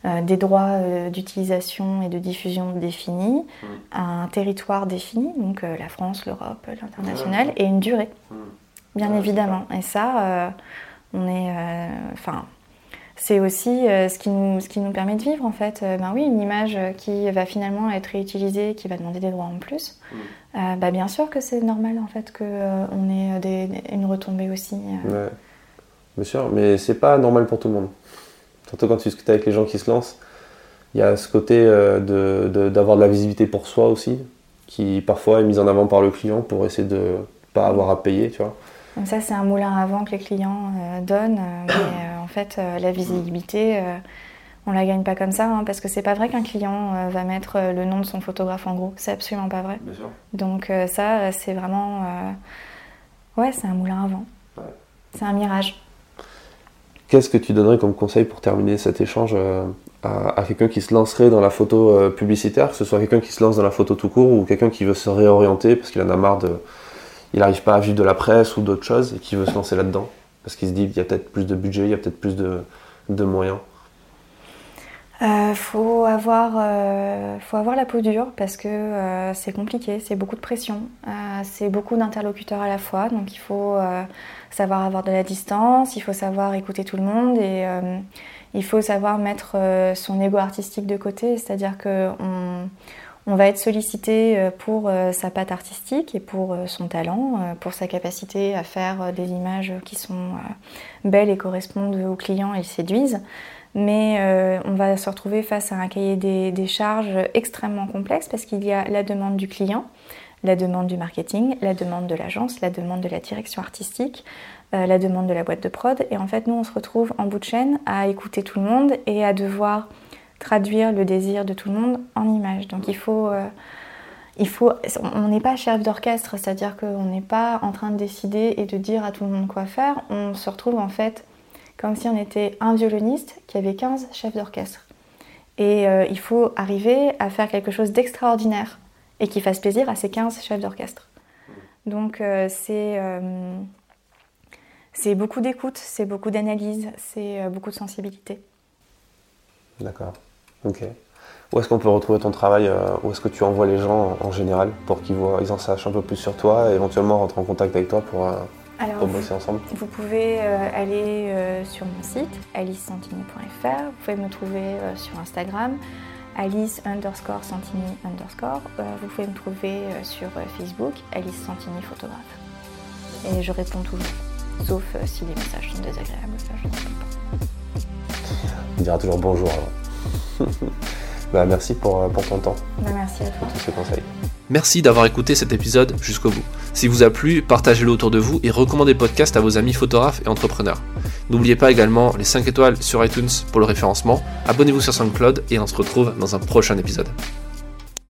euh, des droits euh, d'utilisation et de diffusion définis, mm. un territoire défini, donc euh, la France, l'Europe, l'international, et une durée, bien évidemment. Et ça, on est, enfin, c'est aussi ce, qui nous, ce qui nous permet de vivre en fait. ben oui, une image qui va finalement être réutilisée, qui va demander des droits en plus. Mm. bah bien sûr que c'est normal en fait qu'on ait des, une retombée aussi. Ouais. Bien sûr, mais c'est pas normal pour tout le monde surtout quand tu discutes avec les gens qui se lancent, il y a ce côté euh, d'avoir de, la visibilité pour soi aussi, qui parfois est mise en avant par le client pour essayer de ne pas avoir à payer, tu vois. Donc ça, c'est un moulin à vent que les clients euh, donnent, euh, mais en fait, la visibilité, on la gagne pas comme ça, hein, parce que c'est pas vrai qu'un client va mettre le nom de son photographe en gros, c'est absolument pas vrai. Bien sûr. Donc ça, c'est vraiment, ouais, c'est un moulin à vent. C'est un mirage. Qu'est-ce que tu donnerais comme conseil pour terminer cet échange euh, à, quelqu'un qui se lancerait dans la photo euh, publicitaire, que ce soit quelqu'un qui se lance dans la photo tout court ou quelqu'un qui veut se réorienter parce qu'il en a marre de. Il n'arrive pas à vivre de la presse ou d'autres choses et qui veut se lancer là-dedans. Parce qu'il se dit qu'il y a peut-être plus de budget, il y a peut-être plus de, moyens. Euh, faut, avoir, faut avoir la peau dure parce que c'est compliqué, c'est beaucoup de pression, c'est beaucoup d'interlocuteurs à la fois, donc il faut savoir avoir de la distance, il faut savoir écouter tout le monde et euh, il faut savoir mettre euh, son ego artistique de côté, c'est-à-dire on va être sollicité euh, pour sa patte artistique et pour son talent, pour sa capacité à faire des images qui sont belles et correspondent aux clients et séduisent. Mais on va se retrouver face à un cahier des charges extrêmement complexe parce qu'il y a la demande du client, la demande du marketing, la demande de l'agence, la demande de la direction artistique, euh, la demande de la boîte de prod. Et en fait, nous, on se retrouve en bout de chaîne à écouter tout le monde et à devoir traduire le désir de tout le monde en images. Donc il faut... Euh, il faut, on n'est pas chef d'orchestre, c'est-à-dire qu'on n'est pas en train de décider et de dire à tout le monde quoi faire. On se retrouve en fait comme si on était un violoniste qui avait 15 chefs d'orchestre. Et euh, il faut arriver à faire quelque chose d'extraordinaire et qui fasse plaisir à ces 15 chefs d'orchestre. Donc euh, euh, c'est beaucoup d'écoute, c'est beaucoup d'analyse, c'est beaucoup de sensibilité. D'accord. Ok. Où est-ce qu'on peut retrouver ton travail Où est-ce que tu envoies les gens en général pour qu'ils ils en sachent un peu plus sur toi et éventuellement rentrer en contact avec toi pour, bosser ensemble? Vous pouvez aller sur mon site alicesantini.fr, vous pouvez me trouver sur Instagram Alice underscore Santini underscore. Euh, vous pouvez me trouver euh, sur euh, Facebook, Alice Santini photographe. Et je réponds toujours, sauf si les messages sont désagréables, ça je ne réponds pas. On dira toujours bonjour alors. Bah, merci pour, pour ton temps. Bah, merci à toi. Pour tous ces conseils. Merci d'avoir écouté cet épisode jusqu'au bout. Si vous a plu, partagez-le autour de vous et recommandez le podcast à vos amis photographes et entrepreneurs. N'oubliez pas également les 5 étoiles sur iTunes pour le référencement. Abonnez-vous sur SoundCloud et on se retrouve dans un prochain épisode.